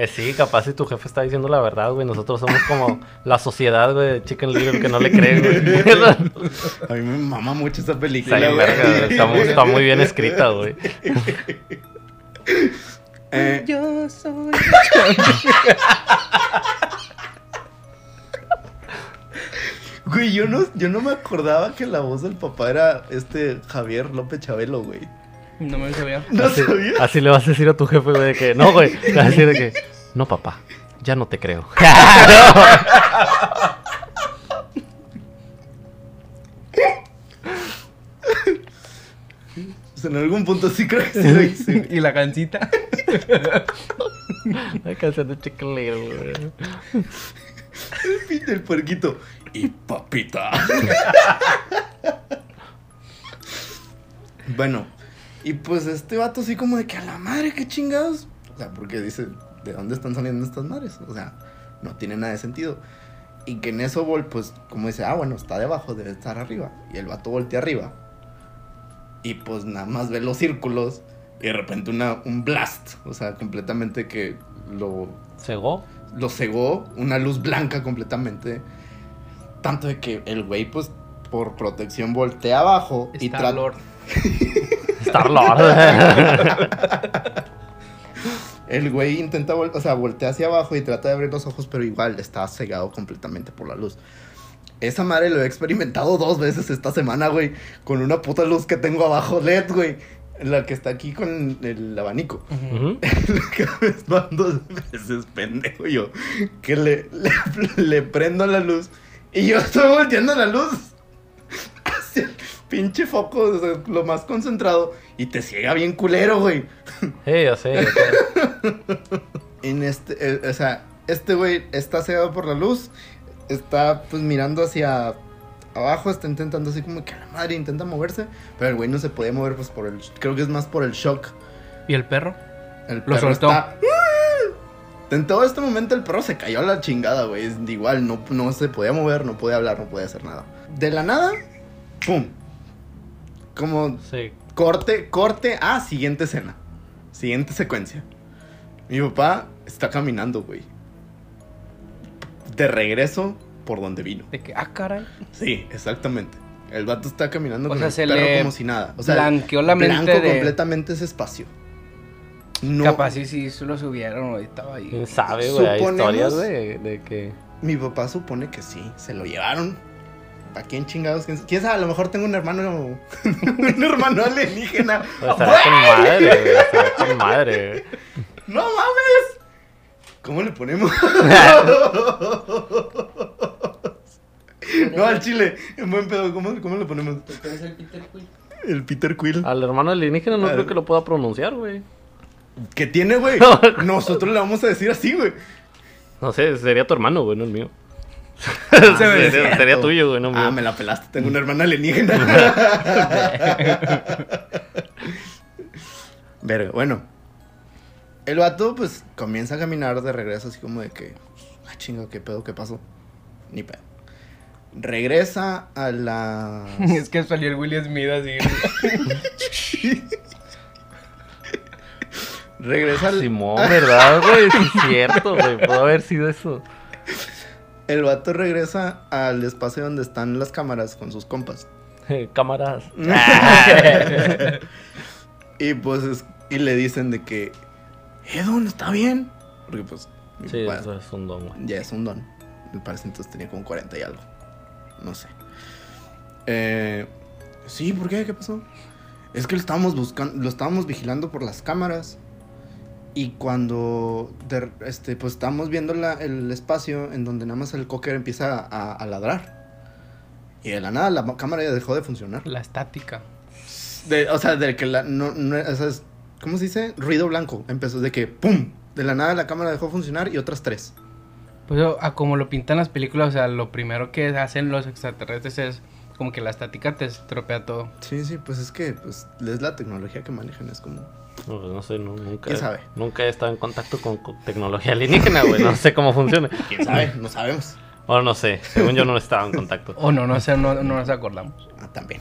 Eh, sí, capaz si tu jefe está diciendo la verdad, güey. Nosotros somos como la sociedad, güey, de Chicken Little que no le cree, güey. A mí me mama mucho esa película, bien güey. verga, está, muy, está muy bien escrita, güey. Eh, Yo soy. güey, yo no, yo no me acordaba que la voz del papá era este Javier López Chabelo, güey. No me sabía. No así, sabía. así le vas a decir a tu jefe, güey, de que no, güey. Le vas a decir de que no, papá, ya no te creo. Pues en algún punto sí creo que se lo hice. y la cancita. La canción de Little, güey. El fin del puerquito. Y papita. bueno, y pues este vato así como de que a la madre, qué chingados. O sea, porque dice, ¿de dónde están saliendo estas madres? O sea, no tiene nada de sentido. Y que en eso, Vol, pues, como dice, ah, bueno, está debajo, debe estar arriba. Y el vato voltea arriba. Y pues nada más ve los círculos. Y de repente una, un blast. O sea, completamente que lo ¿Cegó? lo cegó, una luz blanca completamente. Tanto de que el güey, pues, por protección voltea abajo y Star. Lord. Star Lord. El güey intenta, o sea, voltea hacia abajo y trata de abrir los ojos, pero igual está cegado completamente por la luz. Esa madre lo he experimentado dos veces esta semana, güey, con una puta luz que tengo abajo LED, güey. La que está aquí con el abanico. Ujú. Cada vez van dos veces, pendejo yo. Que le, le, le prendo la luz y yo estoy volteando la luz pinche foco, o sea, lo más concentrado, y te ciega bien culero, güey. Sí, ya sé. En este, eh, o sea, este güey está cegado por la luz, está pues mirando hacia abajo, está intentando así como que a la madre intenta moverse, pero el güey no se podía mover pues por el, creo que es más por el shock. ¿Y el perro? El Lo perro soltó. está- En todo este momento el perro se cayó a la chingada, güey. Igual, no, no se podía mover, no podía hablar, no podía hacer nada. De la nada, ¡pum! Como Sí. corte, corte, ah, siguiente escena. Siguiente secuencia. Mi papá está caminando, güey. De regreso por donde vino. De que, ah, caray. Sí, exactamente. El vato está caminando O con sea, el se perro le como si nada. O sea, blanqueó la mente blanco de- completamente ese espacio. No, Capaz sí, sí, se lo subieron, güey. Estaba ahí. ¿Quién sabe, güey? Hay historias de, de que... Mi papá supone que sí, se lo llevaron. ¿Para quién chingados? ¿Quién, quién sabe? A lo mejor tengo un hermano. un hermano alienígena. Pues estará con madre, güey. Estará con madre, güey. ¡No mames! ¿Cómo le ponemos? no, al chile. En buen pedo. ¿Cómo, cómo le ponemos? El Peter Quill. Al hermano alienígena no Al- creo que lo pueda pronunciar, güey. ¿Qué tiene, güey? Nosotros le vamos a decir así, güey. No sé, sería tu hermano, güey, no el mío. Ah, sería, tuyo, güey, no mío. Ah, me la pelaste. Tengo una hermana alienígena. Verga, bueno. El vato, pues, comienza a caminar de regreso, así como de que. Ah, chingo, ¿qué pedo? ¿Qué pasó? Ni pedo. Regresa a la. es que salió el Will Smith así. Regresa al. Simón, ¿verdad, güey? Es cierto, güey. Pudo haber sido eso. El vato regresa al espacio donde están las cámaras con sus compas. Cámaras. y pues es- y le dicen de que. Edon, ¿está bien? Porque pues. mi Sí, papá- eso es un don, güey. Ya es un don. Me parece entonces tenía como 40 y algo. No sé. Eh, sí, ¿por qué? ¿Qué pasó? Es que lo estábamos buscando, lo estábamos vigilando por las cámaras. Y cuando de- este, pues estábamos viendo la- el espacio en donde nada más el cocker empieza a, a ladrar. Y de la nada la cámara ya dejó de funcionar. La estática. De- o sea, de que la. No, no, o sea, es- ¿Cómo se dice? Ruido blanco. Empezó de que ¡pum! De la nada la cámara dejó de funcionar y otras tres. Pues a como lo pintan las películas, o sea, lo primero que hacen los extraterrestres es como que la estática te estropea todo. Sí, sí, pues es que pues, es la tecnología que manejan, es como... No, pues no sé, no- nunca, ¿Quién sabe? nunca he estado en contacto con, con tecnología alienígena, güey. No sé cómo funciona. ¿Quién sabe? No sabemos. Bueno, no sé. Según yo no estaba en contacto. O no, no sé, no, no nos acordamos. Ah, también.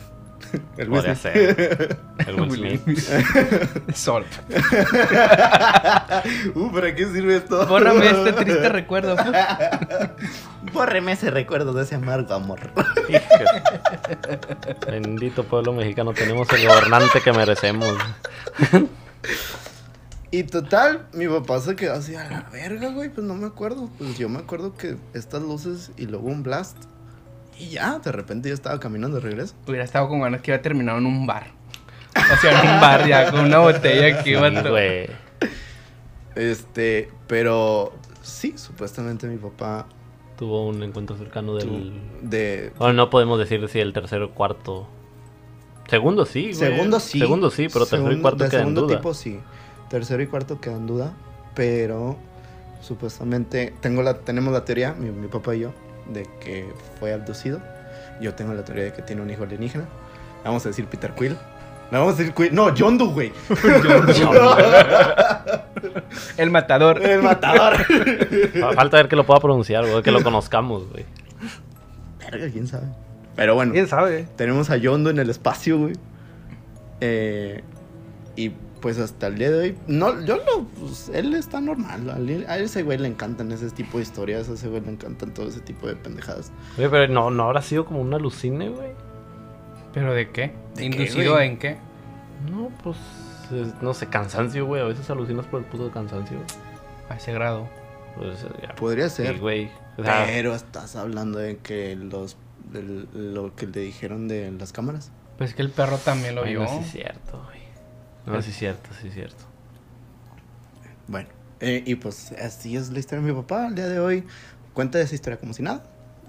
El Podría Will ser. El Will Smith. Sol. uh, ¿para qué sirve esto? Bórrame este triste recuerdo. Bórreme ese recuerdo de ese amargo amor. Bendito pueblo mexicano, tenemos el gobernante que merecemos. Y total, mi papá se quedó así a la verga, güey. Pues no me acuerdo. Pues yo me acuerdo que estas luces y luego un blast. Y ya, de repente yo estaba caminando de regreso. Hubiera estado con ganas que iba terminado en un bar. O sea, en un bar ya, con una botella Sí, güey. Este, pero sí, supuestamente mi papá Tuvo un encuentro cercano del. de Bueno, no podemos decir si el tercero o cuarto. Segundo sí, güey. segundo sí. Segundo sí, pero tercero y Segundo- cuarto de quedan en segundo duda. tipo sí. Tercero y cuarto quedan en duda, pero supuestamente tengo la tenemos la teoría mi, mi papá y yo de que fue abducido. Yo tengo la teoría de que tiene un hijo alienígena. Vamos a decir Peter Quill. No, vamos a decir Quill. No, John Doe, güey. El matador. El matador. Fa- Falta ver que lo pueda pronunciar, güey, que lo conozcamos, güey. Verga, quién sabe. Pero bueno. ¿Quién sabe? Tenemos a Yondo en el espacio, güey. Eh, y pues hasta el día de hoy, no, yo no, pues, él está normal. A él- a ese güey le encantan ese tipo de historias, a ese güey le encantan todo ese tipo de pendejadas. Oye, pero no, no habrá sido como un alucine, güey. ¿Pero de qué? ¿De qué, ¿Inducido güey? en qué? No, pues. es- no sé, cansancio, güey. A veces alucinas por el puto cansancio. A ese grado. Pues ya. Podría Sí, ser. güey. O sea, pero estás hablando de que los, lo que le dijeron de las cámaras. Pues que el perro también lo ay, vio. no, sí es cierto, güey. No, sí es cierto, sí es cierto. Bueno, eh, y pues así es la historia de mi papá al día de hoy. Cuenta esa historia como si nada.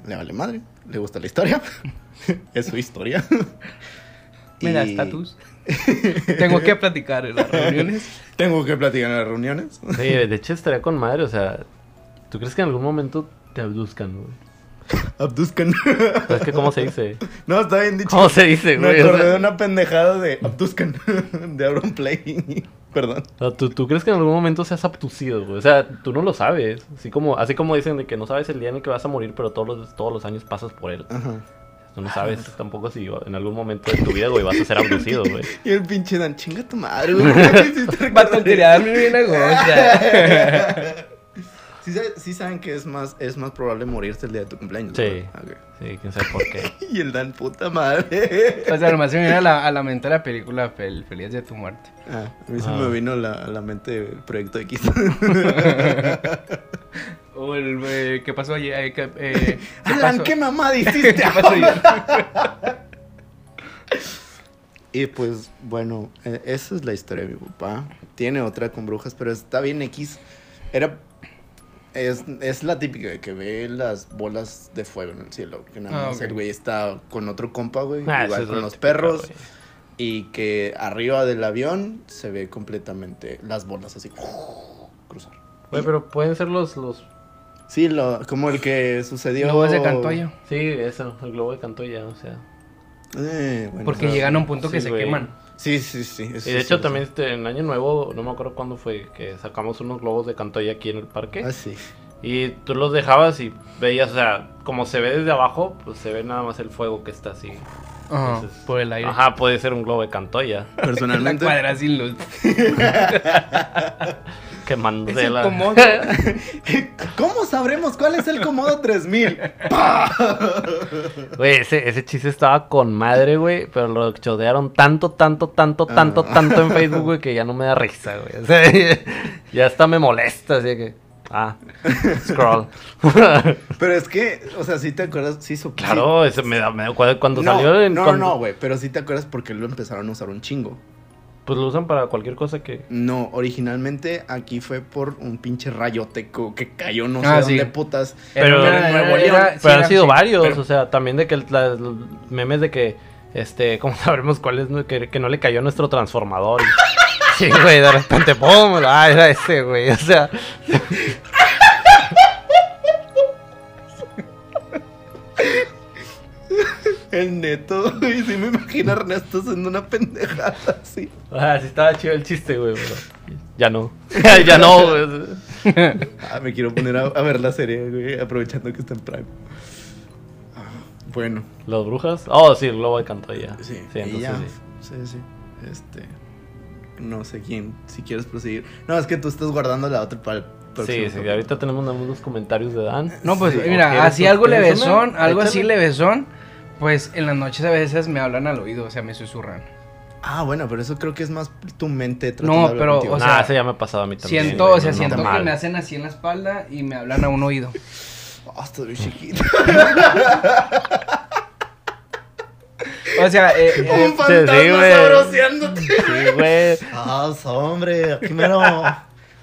Le vale madre, le gusta la historia. es su historia. Mira, Y estatus. Tengo que platicar en las reuniones. Tengo que platicar en las reuniones. Sí, de hecho estaría con madre, o sea. ¿Tú crees que en algún momento te abduzcan, güey? Abduzcan. ¿Sabes que cómo se dice? no, está bien dicho. ¿Cómo se dice, Me güey? O acordé sea, de una pendejada de Abduzcan. de Auron Play. Perdón. o sea, ¿tú, tú crees que en algún momento seas abducido, güey? O sea, tú no lo sabes. Así como, así como dicen de que no sabes el día en el que vas a morir, pero todos los, todos los años pasas por él. Ajá. Tú no sabes tampoco si en algún momento de tu vida, güey, vas a ser abducido, güey. Y el pinche Dan, chinga tu madre, güey. ¿por qué hiciste recordar Vato, quería darme bien a. Sí, sí saben que es más, es más probable morirse el día de tu cumpleaños. Sí. ¿verdad? Ok. Sí, quién sabe por qué. Y el Dan, puta madre. O sea, nomás se me viene a la, a la mente la película Fel- Feliz de tu muerte. Ah, a mí se Ah. me vino la- a la mente el Proyecto X. O el, eh, ¿qué pasó ayer? Eh, ¿qué, eh, ¿qué Alan, pasó? ¿qué mamada hiciste? ¿Qué pasó ayer? y pues, bueno, eh, esa es la historia de mi papá. Tiene otra con brujas, pero está bien X. Era... Es, es la típica de que ve las bolas de fuego en el cielo. Que nada Ah, más el güey está con otro compa, güey. Ah, igual con lo los típico, perros. Y que arriba del avión se ve completamente las bolas así cruzar. Güey, pero pueden ser los, los... Sí, lo, como el que sucedió. Luego se cantó yo. Sí, eso, el globo de Cantoya, o sea. Eh, bueno, Porque llegan a un punto que se güey. queman. Sí, sí, sí. eso Y de sí, hecho sí, también este, en Año Nuevo, no me acuerdo cuándo fue, que sacamos unos globos de Cantoya aquí en el parque. Ah, sí. Y tú los dejabas y veías, o sea, como se ve desde abajo, pues se ve nada más el fuego que está así. Ajá, Entonces, por el aire. Ajá, puede ser un globo de Cantoya. La Personalmente. cuadra sin luz. La... comodo. ¿Cómo sabremos cuál es el Comodo 3000? Güey, ese, ese chiste estaba con madre, güey, pero lo chodearon tanto, tanto, tanto, tanto, Ah. tanto en Facebook, güey, que ya no me da risa, güey. O sea, ya hasta me molesta, así que... Ah, scroll. Pero es que, o sea, si te acuerdas, sí supo. claro, me da, me da cuando, sí. No, salió en... no, cuando- no, güey. Pero sí te acuerdas porque lo empezaron a usar un chingo. Pues lo usan para cualquier cosa que... No, originalmente aquí fue por un pinche rayoteco que cayó no sé Ah, dónde sí. putas. Pero- Era- en Nuevo era- León. era- sí, Pero han era- sido sí. varios, pero- o sea, también de que el- las- los memes de que, este, ¿cómo sabremos cuál es? Que, que no le cayó nuestro transformador. y- sí, güey, de repente, ¡pum! Ah, era ese, güey, o sea... El neto, güey. Sí me imagino a Ernesto haciendo una pendejada así. Ah, sí estaba chido el chiste, güey, pero ya no. ya no, güey. Ah, me quiero poner a, a ver la serie, güey, aprovechando que está en Prime. Ah, bueno, ¿Las brujas? Oh, sí, el globo de canto ya. sí, sí y entonces ya. sí. Sí, sí. Este. No sé quién, si quieres proseguir. No, es que tú estás guardando la otra para el. Sí, sí, ahorita tenemos unos comentarios de Dan. No, pues Sí, ¿o mira, así algo levesón, algo así levesón, pues en las noches a veces me hablan al oído, o sea, me susurran. Ah, bueno, pero eso creo que es más tu mente tratando No, de pero, contigo. o Nah, sea, ese ya me ha pasado a mí también. Siento, güey, o sea, no, siento no, que mal. me hacen así en la espalda y me hablan a un oído. Ah, estás bien chiquito. O sea, eh, eh, Un fantasma sí, güey. sabroseándote. Sí, güey. Ah, hombre, aquí mero.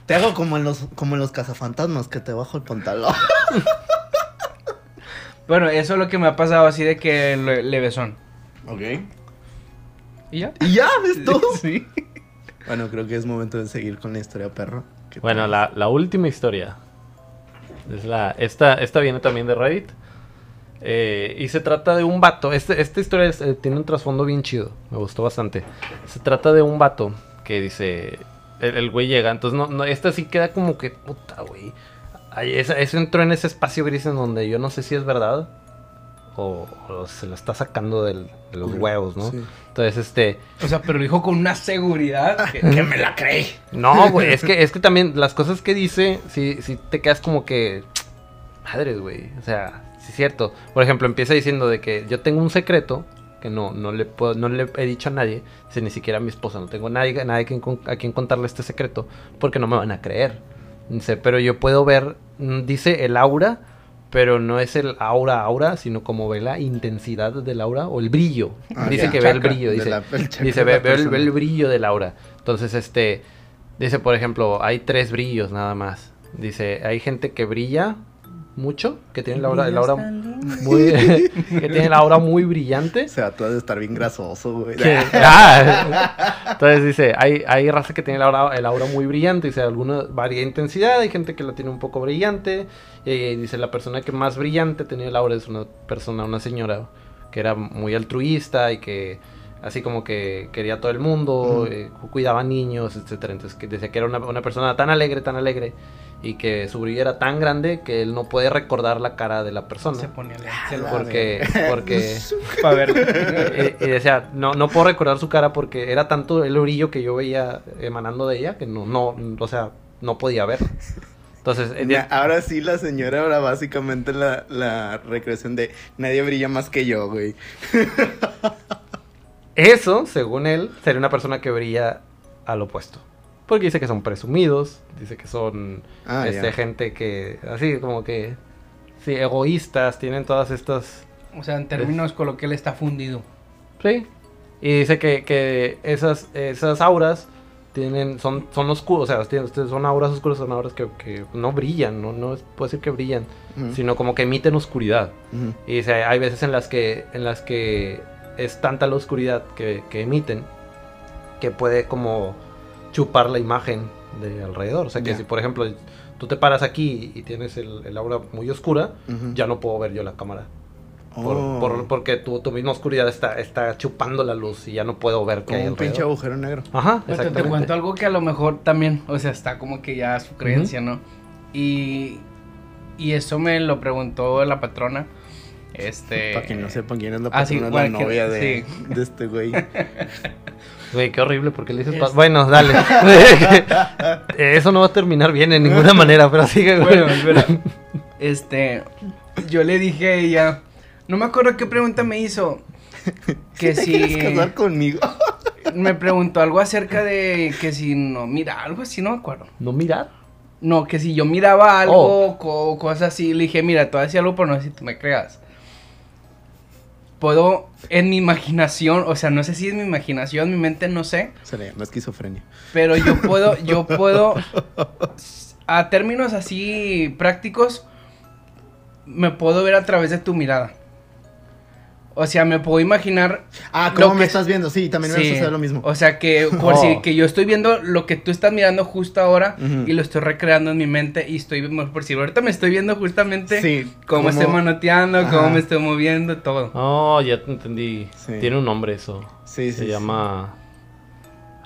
Te hago como en los, como en los cazafantasmas que te bajo el pantalón. bueno, eso es lo que me ha pasado así de que le- levesón. Ok. ¿Y ya? Y ya, es todo. Sí. Bueno, creo que es momento de seguir con la historia, perro. ¿Qué Bueno, la, la última historia. Es la, esta, esta viene también de Reddit. Eh, y se trata de un vato. Este, esta historia es- eh, tiene un trasfondo bien chido. Me gustó bastante. Se trata de un vato que dice. El, el güey llega. Entonces, no, no, esta sí queda como que. Puta, güey. Ay, esa- Eso entró en ese espacio gris en donde yo no sé si es verdad. O, o se lo está sacando del- de los huevos, ¿no? Sí. Entonces, este. O sea, pero lo dijo con una seguridad que, que me la creí. No, güey, es que, es que también las cosas que dice, sí, sí te quedas como que. Madres, güey. O sea, sí es cierto. Por ejemplo, empieza diciendo de que yo tengo un secreto que no, no le puedo, no le he dicho a nadie, dice, ni siquiera a mi esposa, no tengo nadie, nadie a quien, contarle este secreto, porque no me van a creer. Dice, pero yo puedo ver, dice el aura, pero no es el aura aura, sino como ve la intensidad del aura o el brillo. Ah, dice que ve el brillo, dice. la- el Dice, ve, ve el, ve el brillo del aura. Entonces, este, dice, por ejemplo, hay tres brillos nada más. Dice, hay gente que brilla mucho, que tiene la aura, el aura muy, que tiene la aura muy brillante. O sea, tú has de estar bien grasoso, güey. Que- ah, entonces dice, hay, hay raza que tiene la aura, el aura muy brillante, dice, alguna varia intensidad, hay gente que la tiene un poco brillante, y dice, la persona que más brillante tenía el aura es una persona, una señora, que era muy altruista y que así como que quería a todo el mundo, Ujú. eh, cuidaba niños, etcétera, entonces que decía que era una, una persona tan alegre, tan alegre, y que su brillo era tan grande que él no puede recordar la cara de la persona. Se ponía Ah, lente Porque, porque para ver. y, y decía, no, no puedo recordar su cara porque era tanto el brillo que yo veía emanando de ella que no, no, o sea, no podía ver. Entonces, Na- Ahora sí, la señora era básicamente la, la recreación de nadie brilla más que yo, güey. eso, según él, sería una persona que brilla al opuesto. Porque dice que son presumidos, dice que son Ah, este, gente que, así como que, sí, egoístas, tienen todas estas O sea, en términos coloquiales está fundido. Sí. Y dice que, que esas, esas auras tienen, son, son oscuros, o sea, son auras oscuras, son auras que, que no brillan, no, no es- puedo decir que brillan, sino como que emiten oscuridad. Y dice, hay veces en las que, en las que es tanta la oscuridad que, que emiten que puede como chupar la imagen de alrededor. O sea que si por ejemplo tú te paras aquí y tienes el, el aura muy oscura, ya no puedo ver yo la cámara. Por- Oh. por- porque tu, tu misma oscuridad está, está chupando la luz y ya no puedo ver Como hay un pinche agujero negro. Ajá, te- cuento algo que a lo mejor también, o sea, está como que ya su creencia, ¿no? Y, y eso me lo preguntó la patrona. Este. Para quien no sepa quién es la ah, sí, que- novia de, sí. de este güey. Güey, qué horrible, porque le dices... Es- Bueno, dale. Eso no va a terminar bien en ninguna manera, pero sigue, güey. Bueno, espera. Este. Yo le dije a ella. No me acuerdo qué pregunta me hizo. Que ¿Te si. quieres casar conmigo? Me preguntó algo acerca de que si no. Mira, algo así, no me acuerdo. ¿No mirar? No, que si yo miraba algo, Oh. co- cosas así, le dije, mira, te voy a decir algo, pero no sé si tú me creas. Puedo, en mi imaginación, o sea, no sé si es mi imaginación, mi mente, no sé, Se le llama esquizofrenia. pero yo puedo, yo puedo, a términos así prácticos, me puedo ver a través de tu mirada. O sea, me puedo imaginar. Ah, ¿cómo me que- estás viendo? Sí, también me Sí. sucede lo mismo. O sea, que por Oh. si que yo estoy viendo lo que tú estás mirando justo ahora y lo estoy recreando en mi mente y estoy por si ahorita me estoy viendo justamente Sí, cómo, cómo- estoy manoteando, cómo me estoy moviendo, todo. Oh, ya te entendí. Sí. Tiene un nombre eso. Sí, Se sí, sí. llama.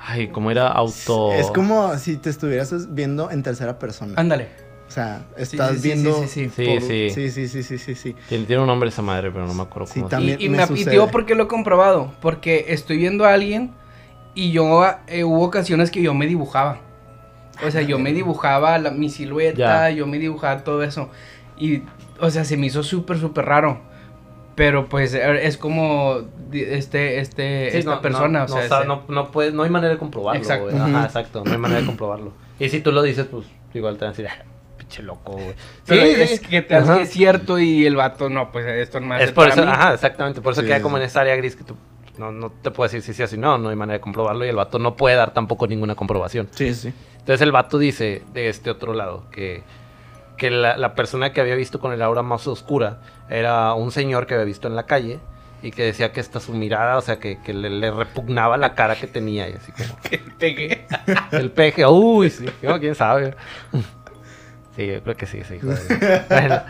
Ay, ¿cómo era? Auto. Es como si te estuvieras viendo en tercera persona. Ándale. O sea, estás sí, sí, viendo. sí, sí, sí. por- Sí, sí, sí, sí, sí, sí, sí. Tiene, tiene un nombre esa madre, pero no me acuerdo Sí, cómo también- y, y me me apitió porque lo he comprobado. Porque estoy viendo a alguien y yo eh, hubo ocasiones que yo me dibujaba. O sea, yo me dibujaba la- mi silueta, Ya. yo me dibujaba todo eso. Y, o sea, se me hizo súper, súper raro. Pero pues eh, es como este, este, Sí, esta no, persona. no, o sea, no, ese- no, no puedes- no hay manera de comprobarlo. Exacto. Ajá, exacto. No hay manera de comprobarlo. Y si tú lo dices, pues igual te van a decir, "Ah, pinche loco, güey. pero Sí, es sí. que te hace Ajá. que es cierto y el vato no, pues esto no hace Es por eso, mí. ajá, exactamente. Por eso Sí, queda sí, como en esa área gris que tú no, no te puedes decir si sí o si no, no hay manera de comprobarlo y el vato no puede dar tampoco ninguna comprobación. Sí, sí. Entonces el vato dice de este otro lado que, que la, la persona que había visto con el aura más oscura era un señor que había visto en la calle y que decía que hasta su mirada, o sea, que, que le, le repugnaba la cara que tenía y así como Que pegué. el peje, uy, sí, no, quién sabe. Sí, yo creo que sí, sí. Bueno,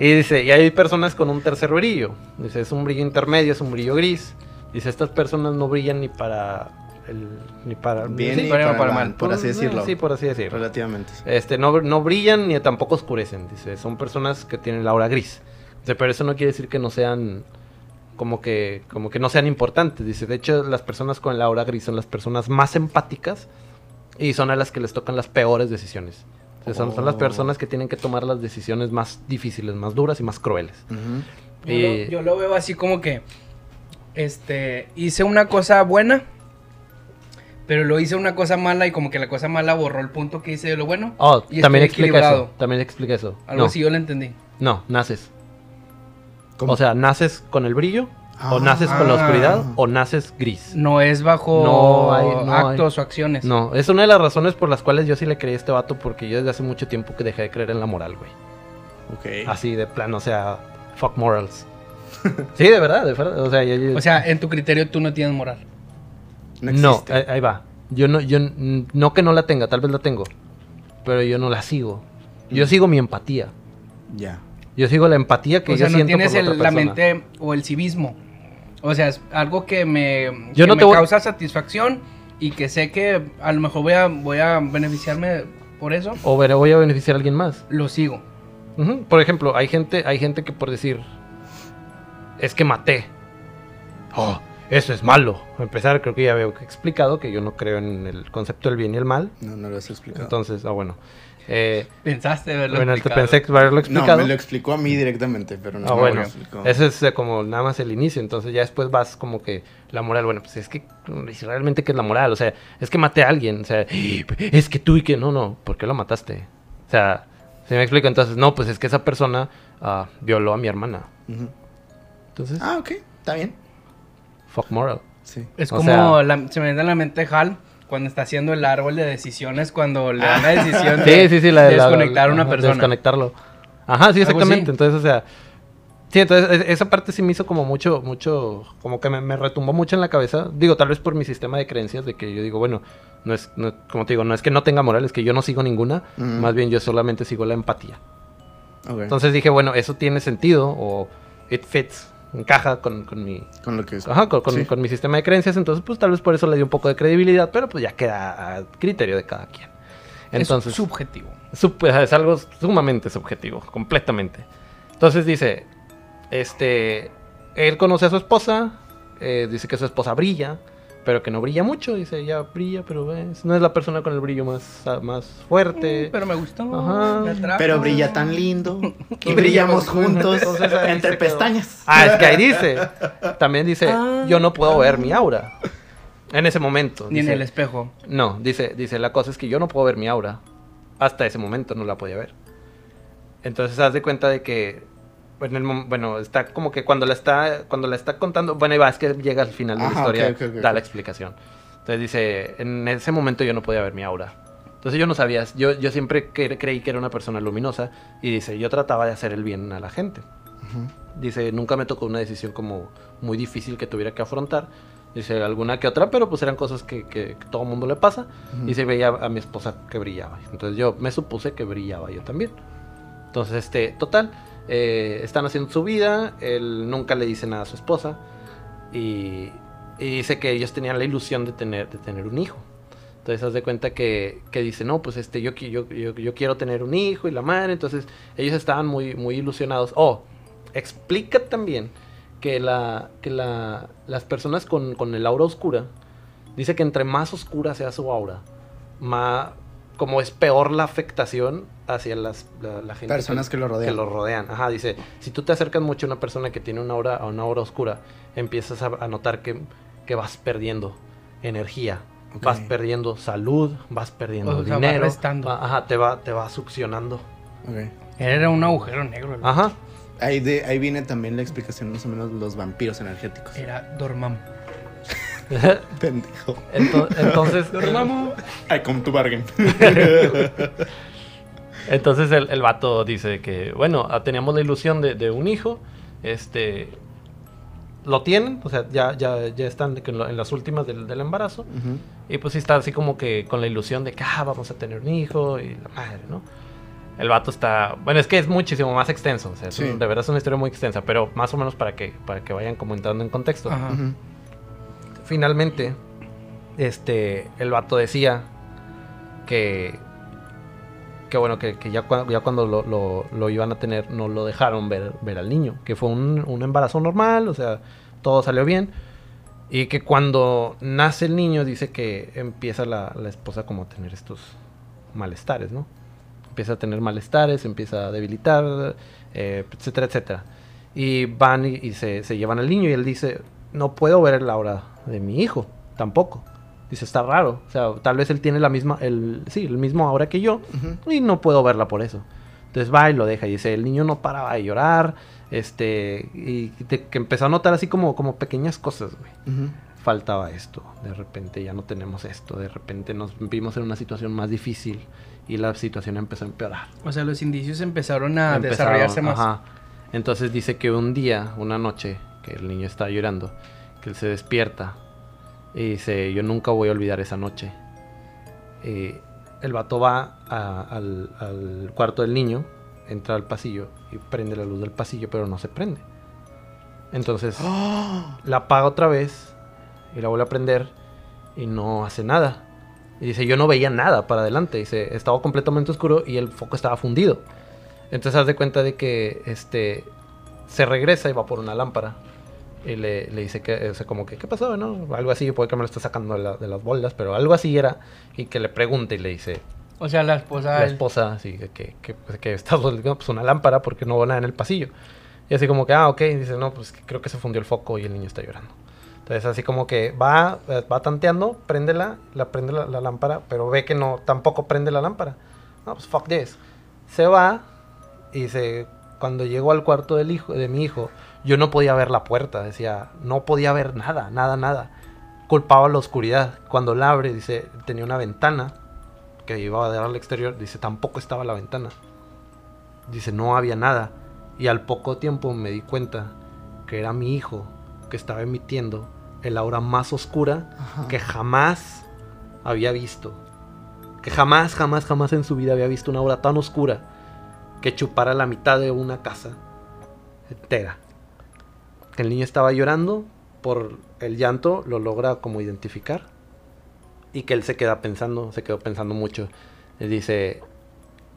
y dice, y hay personas con un tercer brillo. Dice, es un brillo intermedio, es un brillo gris. Dice, estas personas no brillan ni para el, ni para Bien Sí, y para- para, para mal, por así Pues, decirlo. Sí, por así decirlo. Relativamente. Este, no, no brillan ni tampoco oscurecen, dice. Son personas que tienen la aura gris. Dice, pero eso no quiere decir que no sean como que, como que no sean importantes. Dice, de hecho, las personas con la aura gris son las personas más empáticas y son a las que les tocan las peores decisiones. O sea, son, son las Oh. personas que tienen que tomar las decisiones más difíciles, más duras y más crueles. Y- lo, yo lo veo así como que, este, hice una cosa buena, pero lo hice una cosa mala y como que la cosa mala borró el punto que hice de lo bueno. Oh, Y también explica eso. También explica eso. Algo no, así yo lo entendí. no, naces. ¿Cómo? O sea, naces con el brillo, o Ah. naces con la Ah. oscuridad, o naces gris. No es bajo No hay- no actos o acciones. No, es una de las razones por las cuales yo sí le creí a este vato, porque yo desde hace mucho tiempo que dejé de creer en la moral, güey. Ok. Así de plano, o sea, fuck morals. sí, de verdad, de verdad. O sea, yo- yo- O sea, en tu criterio tú no tienes moral. No, ahí, ahí va. Yo no, yo no que no la tenga, tal vez la tengo, pero yo no la sigo. Yo Mm. sigo mi empatía. Ya. Yo sigo la empatía que o yo sea, no siento tienes por la, el- otra la mente o el civismo. O sea, es algo que me, Yo que no me te voy- causa satisfacción y que sé que a lo mejor voy a, voy a beneficiarme por eso. O ver- voy a beneficiar a alguien más. Lo sigo. Ujú. Por ejemplo, hay gente, hay gente que por decir, es que maté. Oh, eso es malo. A empezar, creo que ya había explicado que yo no creo en el concepto del bien y el mal. No, no lo has explicado. Entonces, ah, bueno. Eh, Pensaste verlo. bueno, te explicado. pensé que haberlo no, explicado. me lo explicó a mí directamente, pero no Ah, me bueno, lo explicó. ese es eh, como nada más el inicio, entonces ya después vas como que la moral, bueno, pues es que mm, realmente qué es la moral, o sea, es que maté a alguien, o sea, es que tú y que no, no, ¿por qué lo mataste? O sea, se me explica entonces, no, pues es que esa persona ah, violó a mi hermana. Entonces, Ah, ok. Está bien. fuck moral. Sí. Es O como sea- la- se me viene a la mente Hal cuando está haciendo el árbol de decisiones cuando le dan la decisión Sí, de sí, sí, la de la- desconectar a una persona. Desconectarlo. Ajá, sí, exactamente. Entonces, o sea, sí, entonces esa parte sí me hizo como mucho, mucho, como que me, me retumbó mucho en la cabeza. Digo, tal vez por mi sistema de creencias, de que yo digo, bueno, no es, no- como te digo, no es que no tenga moral, es que yo no sigo ninguna, más bien yo solamente sigo la empatía. Entonces dije, bueno, eso tiene sentido, o it fits, encaja con, con mi, con lo que es. Ajá, con, con- Sí. con mi sistema de creencias, entonces pues tal vez por eso le di un poco de credibilidad, pero pues ya queda a criterio de cada quien. Entonces, es subjetivo. Es algo sumamente subjetivo, completamente. Entonces dice, este, él conoce a su esposa, eh, dice que su esposa brilla, pero que no brilla mucho, dice, ella brilla, pero ves, no es la persona con el brillo más, ah, más fuerte. Mm, pero me gustó. Ajá. me atrajo. Pero brilla tan lindo. Y brillamos juntos. Entonces, entre pestañas. Ah, es que ahí dice, también dice, Ah. yo no puedo ver mi aura. En ese momento. Ni en el espejo. No, dice, dice, la cosa es que yo no puedo ver mi aura. Hasta ese momento no la podía ver. Entonces haz de cuenta de que en el bueno, está como que cuando la está cuando la está contando, bueno, ahí va, es que llega al final de la Ajá, historia, ok, ok, ok, da la explicación. Entonces dice, en ese momento yo no podía ver mi aura. Entonces yo no sabía, yo, yo siempre cre- creí que era una persona luminosa y dice, yo trataba de hacer el bien a la gente. Dice, nunca me tocó una decisión como muy difícil que tuviera que afrontar. Dice, alguna que otra, pero pues eran cosas que, que, que todo el mundo le pasa. Ujú. Y se veía a mi esposa que brillaba. Entonces yo me supuse que brillaba yo también. Entonces, este, total, eh, están haciendo su vida. Él nunca le dice nada a su esposa. Y, dice que ellos tenían la ilusión de tener, de tener un hijo. Entonces, haz de cuenta que, que dice, no, pues este, yo, yo, yo, yo quiero tener un hijo y la madre. Entonces, ellos estaban muy, muy ilusionados. Oh, explica también que, la, que la, las personas con, con el aura oscura, dice que entre más oscura sea su aura, más, como es peor la afectación hacia las, la, la gente Personas que lo rodean. que lo rodean. Ajá, dice, si tú te acercas mucho a una persona que tiene una aura, a una aura oscura, empiezas a, a notar que, que vas perdiendo energía, vas perdiendo salud, vas perdiendo O sea, va dinero. restando. va- ajá, te va, te va succionando. Ok. Era un agujero negro. Ajá. Ahí, de, ahí viene también la explicación más o menos de los vampiros energéticos. Era Dormammu. Pendejo. Ento- entonces, Dormammu. I come to bargain. Entonces el, el vato dice que, bueno, ah, teníamos la ilusión de, de un hijo, este, lo tienen, o sea, ya, ya, ya están en, lo- las últimas del, del embarazo, y pues sí está así como que con la ilusión de que, ah, vamos a tener un hijo, y la madre, ¿no? El vato está, bueno, es que es muchísimo más extenso, o sea, es Sí. un- de verdad es una historia muy extensa, pero más o menos para que, para que vayan como entrando en contexto. Ajá. Finalmente, este, el vato decía que, que bueno, que, que ya, ya cuando lo, lo- iban a tener, no lo dejaron ver, ver al niño, que fue un, un embarazo normal, o sea, todo salió bien. Y que cuando nace el niño, dice que empieza la, la esposa como a tener estos malestares, ¿no? Empieza a tener malestares, empieza a debilitar, eh, etcétera, etcétera. Y van y, se, se llevan al niño y él dice, no puedo ver la aura de mi hijo, tampoco. Dice, está raro. O sea, tal vez él tiene la misma, el, sí, el mismo aura que yo y no puedo verla por eso. Entonces va y lo deja y dice, el niño no paraba de llorar, este, y te- que empezó a notar así como, como pequeñas cosas, güey faltaba esto, de repente ya no tenemos esto, de repente nos vimos en una situación más difícil y la situación empezó a empeorar. O sea, los indicios empezaron a Empezaron, desarrollarse más. ajá. Entonces dice que un día, una noche, que el niño está llorando, que él se despierta y dice, yo nunca voy a olvidar esa noche. Eh, el vato va a- al, al cuarto del niño, entra al pasillo y prende la luz del pasillo, pero no se prende. Entonces la apaga otra vez y la vuelve a prender y no hace nada. Y dice, yo no veía nada para adelante. Dice, estaba completamente oscuro y el foco estaba fundido. Entonces haz de cuenta de que este se regresa y va por una lámpara. Y le, le dice que, o sea, como que, ¿qué pasó? ¿no? Algo así, puede que me lo esté sacando de, la- de las bolas, pero algo así era. Y que le pregunte y le dice, O sea, la esposa. la esposa, así, de que, que, pues, que está pues una lámpara porque no veo nada en el pasillo. Y así como que, ah, ok, y dice, no, pues creo que se fundió el foco y el niño está llorando. Entonces así como que va, eh, va tanteando, prende la, la prende la, la lámpara, pero ve que no, tampoco prende la lámpara. No, pues fuck this. Se va y dice, cuando llegó al cuarto del hijo, de mi hijo, yo no podía ver la puerta, decía, no podía ver nada, nada, nada. Culpaba la oscuridad. Cuando la abre, dice, tenía una ventana que iba a dar al exterior, dice, tampoco estaba la ventana. Dice, no había nada. Y al poco tiempo me di cuenta que era mi hijo que estaba emitiendo el aura más oscura Ajá. que jamás había visto. Que jamás, jamás, jamás en su vida había visto una aura tan oscura que chupara la mitad de una casa entera. Que el niño estaba llorando por el llanto, lo logra como identificar. Y que él se queda pensando, se quedó pensando mucho. Él dice,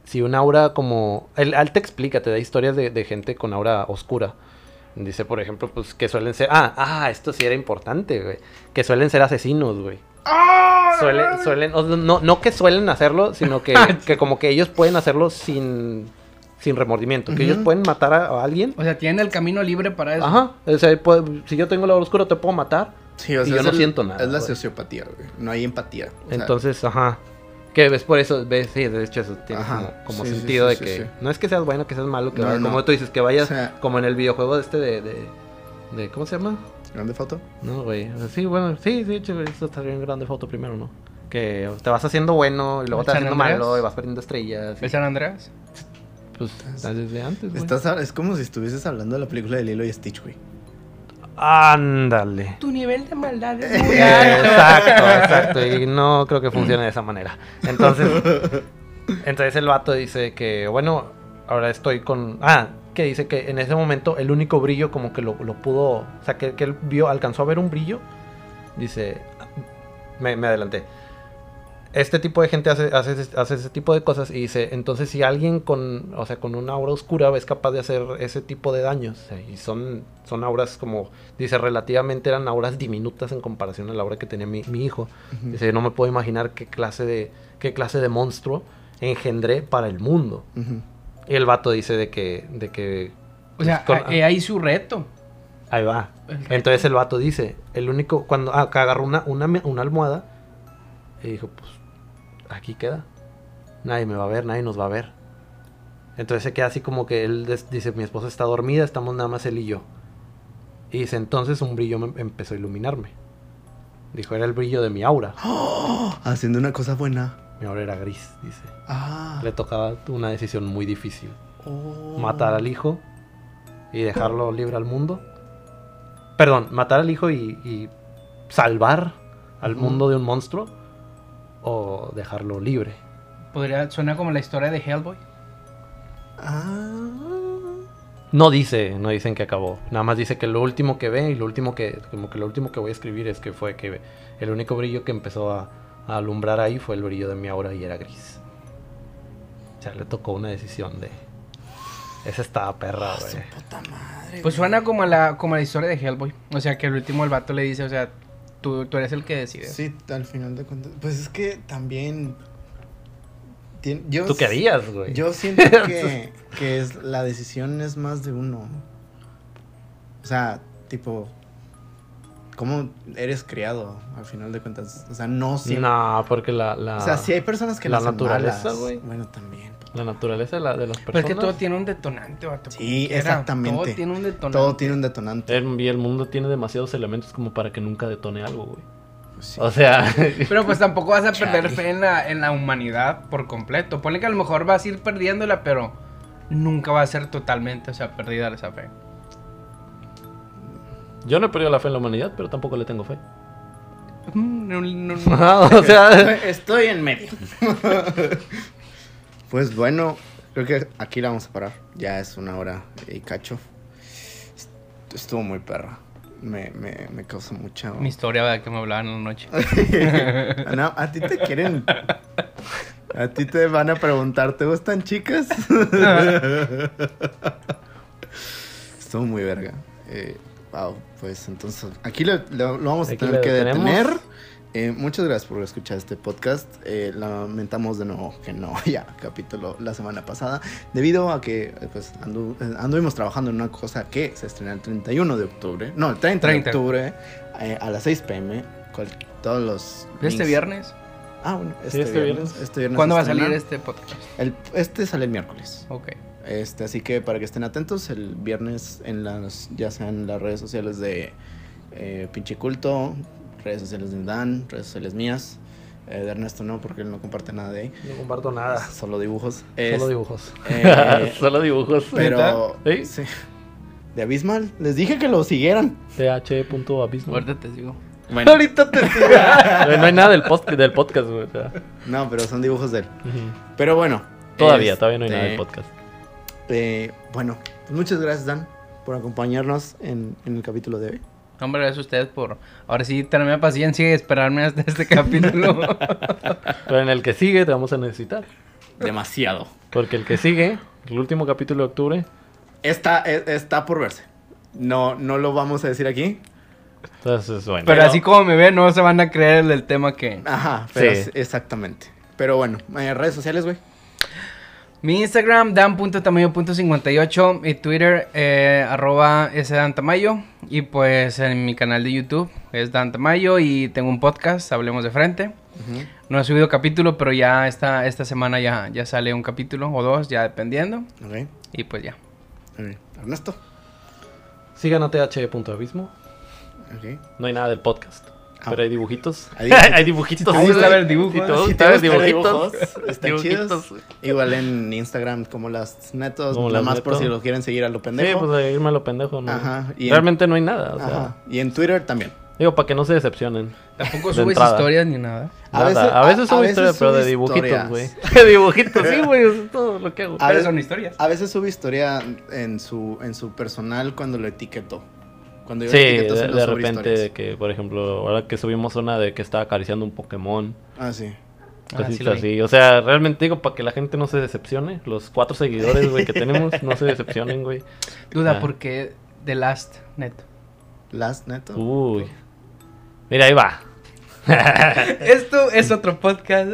si un aura como... Él, él te explica, te da historias de, de gente con aura oscura. Dice, por ejemplo, pues que suelen ser... Ah, ah, esto sí era importante, güey. Que suelen ser asesinos, güey. Suelen, suelen, no, no que suelen hacerlo, sino que, que como que ellos pueden hacerlo sin, sin remordimiento. Que ellos pueden matar a, a alguien. O sea, tienen el camino libre para eso. Ajá. O sea, puede- si yo tengo el aura oscura, te puedo matar. Sí, o Y sea, yo es no el- siento nada, Es la güey. sociopatía, güey. No hay empatía. O sea, Entonces, ajá. Que ves por eso, ves, sí, de hecho eso tiene Ajá, como, como sí, sí, sentido sí, de que sí. no es que seas bueno, que seas malo, que No, vayas- no. como tú dices, que vayas O sea- como en el videojuego este de, de, de- ¿cómo se llama? grande foto. No, güey. Sí, bueno, sí, sí, de hecho, eso está bien grande foto primero, ¿no? Que te vas haciendo bueno y luego te vas ¿San haciendo Andreas? malo y vas perdiendo estrellas. y- ¿El San Andreas? Pues desde antes, güey. Estás, es como si estuvieses hablando de la película de Lilo y Stitch, güey. Ándale. Tu nivel de maldad es Eh, muy alto. Exacto, exacto. Y no creo que funcione de esa manera. Entonces, entonces el vato dice que, bueno, ahora estoy con. Ah, que dice que en ese momento el único brillo como que lo, lo pudo. O sea, que, que él vio, alcanzó a ver un brillo. Dice. Me, me adelanté. Este tipo de gente hace, hace, hace ese tipo de cosas y dice, entonces si alguien con, o sea, con una aura oscura es capaz de hacer ese tipo de daños, y son, son auras como, dice, relativamente eran auras diminutas en comparación a la aura que tenía mi, mi hijo. Dice, no me puedo imaginar qué clase de, qué clase de monstruo engendré para el mundo. Y el vato dice de que, de que... O sea, pues, con- eh, ahí su reto. Ahí va. El. Entonces el vato dice, el único, cuando ah, agarró una, una, una almohada y dijo, pues aquí queda. Nadie me va a ver, nadie nos va a ver. Entonces se queda así como que él dice, mi esposa está dormida, estamos nada más él y yo. Y dice, entonces un brillo me empezó a iluminarme. Dijo, era el brillo de mi aura. Haciendo una cosa buena. Mi aura era gris, dice. Ah. Le tocaba una decisión muy difícil. Oh. matar al hijo y dejarlo libre al mundo. Perdón, matar al hijo y, y salvar al mundo de un monstruo o dejarlo libre. Podría, suena como la historia de Hellboy. Ah. No dice, no dicen que acabó. Nada más dice que lo último que ve y lo último que, como que lo último que voy a escribir es que fue que el único brillo que empezó a, a alumbrar ahí fue el brillo de mi aura y era gris. O sea, le tocó una decisión de. Esa estaba perra, Su güey. Pues suena como la, como la historia de Hellboy. O sea, que el último el vato le dice, o sea, tú, tú eres el que decide. Sí, al final de cuentas. Pues es que también. tien- yo, Tú querías, güey. Yo siento que, que es, la decisión es más de uno. O sea, tipo. ¿Cómo eres criado al final de cuentas? O sea, no siempre. No, porque la, la, O sea, si hay personas que la naturaleza, güey. Bueno, también. La naturaleza de, la- de las Pero personas. es que todo tiene un detonante, vato. Sí, exactamente. Todo tiene un detonante. Todo tiene un detonante. El, y el mundo tiene demasiados elementos como para que nunca detone algo, güey. Pues sí. O sea, Pero pues tampoco vas a perder Chale. fe en la, en la humanidad por completo. Ponle que a lo mejor vas a ir perdiéndola, pero nunca va a ser totalmente, o sea, perdida esa fe. yo no he perdido la fe en la humanidad, pero tampoco le tengo fe. Mm, no- no- no. Ajá, o sea, Estoy en medio. pues bueno, creo que aquí la vamos a parar. Ya es una hora y cacho. Est- Estuvo muy perra. Me, me, me causó mucha. Mi historia, ¿verdad? Que me hablaban en la noche. No, a ti te quieren. A ti te van a preguntar, ¿te gustan chicas? Estuvo muy verga. Eh, wow, pues entonces aquí lo, lo- lo vamos a Aquí tener lo que detenemos. detener. Eh, muchas gracias por escuchar este podcast. Eh, lamentamos de nuevo que no haya capítulo la semana pasada, debido a que pues, andu- eh, anduvimos trabajando en una cosa que se estrena el 31 de octubre, no, el 30, 30. de octubre, eh, a las 6 pm. todos los. ¿Este viernes? Ah, bueno, Sí, este, este viernes. viernes. Este viernes ¿Cuándo va a salir este podcast? El, este sale el miércoles. Ok. Este, así que para que estén atentos, el viernes en las, ya sean las redes sociales de eh, Pinche Culto, redes sociales de Dan, redes sociales mías. eh, de Ernesto no, porque él no comparte nada de ahí. no comparto nada. Solo dibujos. Solo dibujos. eh, Solo dibujos. Pero. ¿Sí? sí. De Abismal. Les dije que lo siguieran. th.abismo. Ahorita te digo. Bueno, Ahorita te sigo. no hay nada del, post, del podcast, güey. o sea. no, pero son dibujos de él. Pero bueno. Todavía, todavía no hay nada este, del podcast. eh, bueno, pues muchas gracias, Dan, por acompañarnos en, en el capítulo de hoy. Hombre, gracias a ustedes por ahora sí tenerme paciencia y esperarme hasta este capítulo. Pero en el que sigue te vamos a necesitar. Demasiado. Porque el que sigue, el último capítulo de octubre, Está, e- está por verse. No, no lo vamos a decir aquí. entonces bueno. Pero, Pero- así como me ven, no se van a creer el del tema que. Ajá, pero Sí. sí, exactamente. Pero bueno, eh, redes sociales, güey. Mi Instagram, dan.tamayo.58. Mi Twitter, eh, arroba sdantamayo. Y pues en mi canal de YouTube es Dan Tamayo. Y tengo un podcast, Hablemos de Frente. No he subido capítulo, pero ya esta, esta semana ya, ya sale un capítulo o dos, ya dependiendo. Ok. Y pues ya. Ernesto. Sigan a th.abismo. Ok. No hay nada del podcast. Ah. Pero hay dibujitos. Hay dibujitos. hay dibujitos. ¿Te gusta güey. ver dibujos? Sí, te Si gusta te ver gustan dibujitos. están Dibujitos, chidos. Igual en Instagram como las netos, Como nada las más por si lo quieren seguir a lo Sí, pendejo. pues a irme a lo pendejo, ¿no? Ajá, y en- Realmente no hay nada, o sea. Ajá. Y en Twitter también. Digo, para que no se decepcionen. Tampoco subes entrada. historias ni nada. A veces- a veces subo a veces historias, pero de subo dibujitos, güey. De dibujitos, sí, güey. Eso es todo lo que hago. A Pero ver- son historias. A veces sube historia en su, en su personal cuando lo etiquetó. Cuando yo Sí, de, de repente que, por ejemplo, ahora que subimos una de que estaba acariciando un Pokémon, Ah, sí. Ah, cositas sí lo vi. así. O sea, realmente digo, para que la gente no se decepcione, los cuatro seguidores, güey, que tenemos, no se decepcionen, güey. Duda, Ah. ¿por qué The Last, neto? Last neto. Uy. Mira, ahí va. Esto es otro podcast.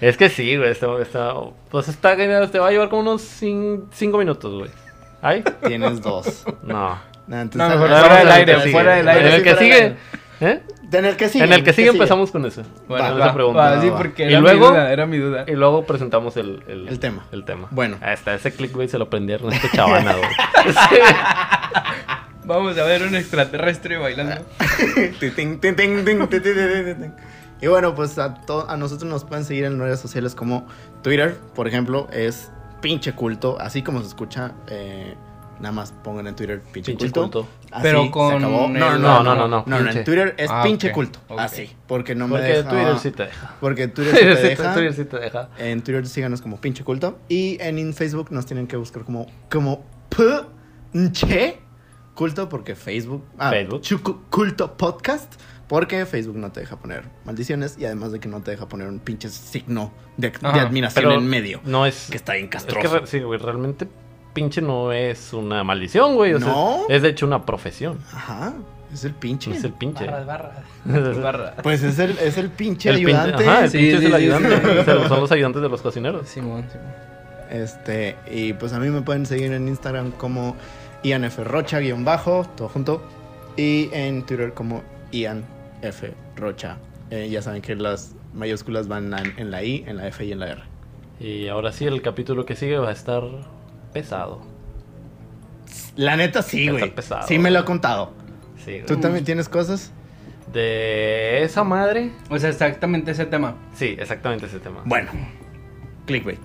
Es que sí, güey, está, está- pues está genial, te va a llevar como unos cin- cinco minutos, güey. ¿Ay? Tienes dos. No. No, fuera del aire, fuera del aire. En el que sigue. ¿eh? ¿Eh? En el que sigue. En el que sigue empezamos con eso. Bueno, va, esa pregunta. Sí, porque luego, mi duda, era mi duda. Y luego presentamos el, el, tema. El tema. Bueno. Hasta ese clickbait se lo prendieron este chavana, Vamos a ver un extraterrestre bailando. y bueno, pues a, a nosotros nos pueden seguir en redes sociales como Twitter, por ejemplo, es pinche culto, así como se escucha. Eh, nada más pongan en Twitter pinche, Pinche culto. culto. Así, Pero se con acabó. el- No, no, No, no, no, no, no, no, en Twitter es Ah, pinche culto, así, porque no me Porque deja. Twitter sí te deja. Porque Twitter sí te Twitter sí te- deja. Twitter sí te deja. En Twitter síganos como pinche culto. Y en, en Facebook nos tienen que buscar como, como pinche culto porque Facebook. Ah, Facebook. Chucu- culto podcast. Porque Facebook no te deja poner maldiciones y además de que no te deja poner un pinche signo de, admiración en medio. No es. Que está bien es que castroso. re- sí, güey, realmente pinche no es una maldición, güey. O sea, No. es de hecho una profesión. Ajá, es el pinche. Es el pinche. Barras. barras. Pues es el, es el pinche El pinche- ayudante. ajá, el Sí, pinche es el sí, ayudante. sí. O sea, son los ayudantes de los cocineros. Simón, Simón. Este, y pues a mí me pueden seguir en Instagram como Ian F. Rocha, guion bajo, todo junto. Y en Twitter como Ian F. Rocha. Eh, ya saben que las mayúsculas van en la I, en la F y en la R. Y ahora sí, el capítulo que sigue va a estar pesado. La neta sí, Está güey. pesado. Sí me lo he contado. Sí, güey. ¿Tú también tienes cosas? De esa madre. O sea, exactamente ese tema. Sí, exactamente ese tema. Bueno, clickbait.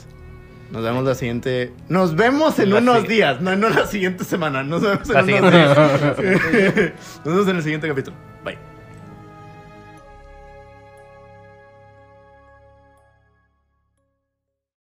Nos vemos la siguiente. Nos vemos en La unos si- días, no, no la siguiente semana. Nos vemos en La unos siguiente. días. Nos vemos en el siguiente capítulo.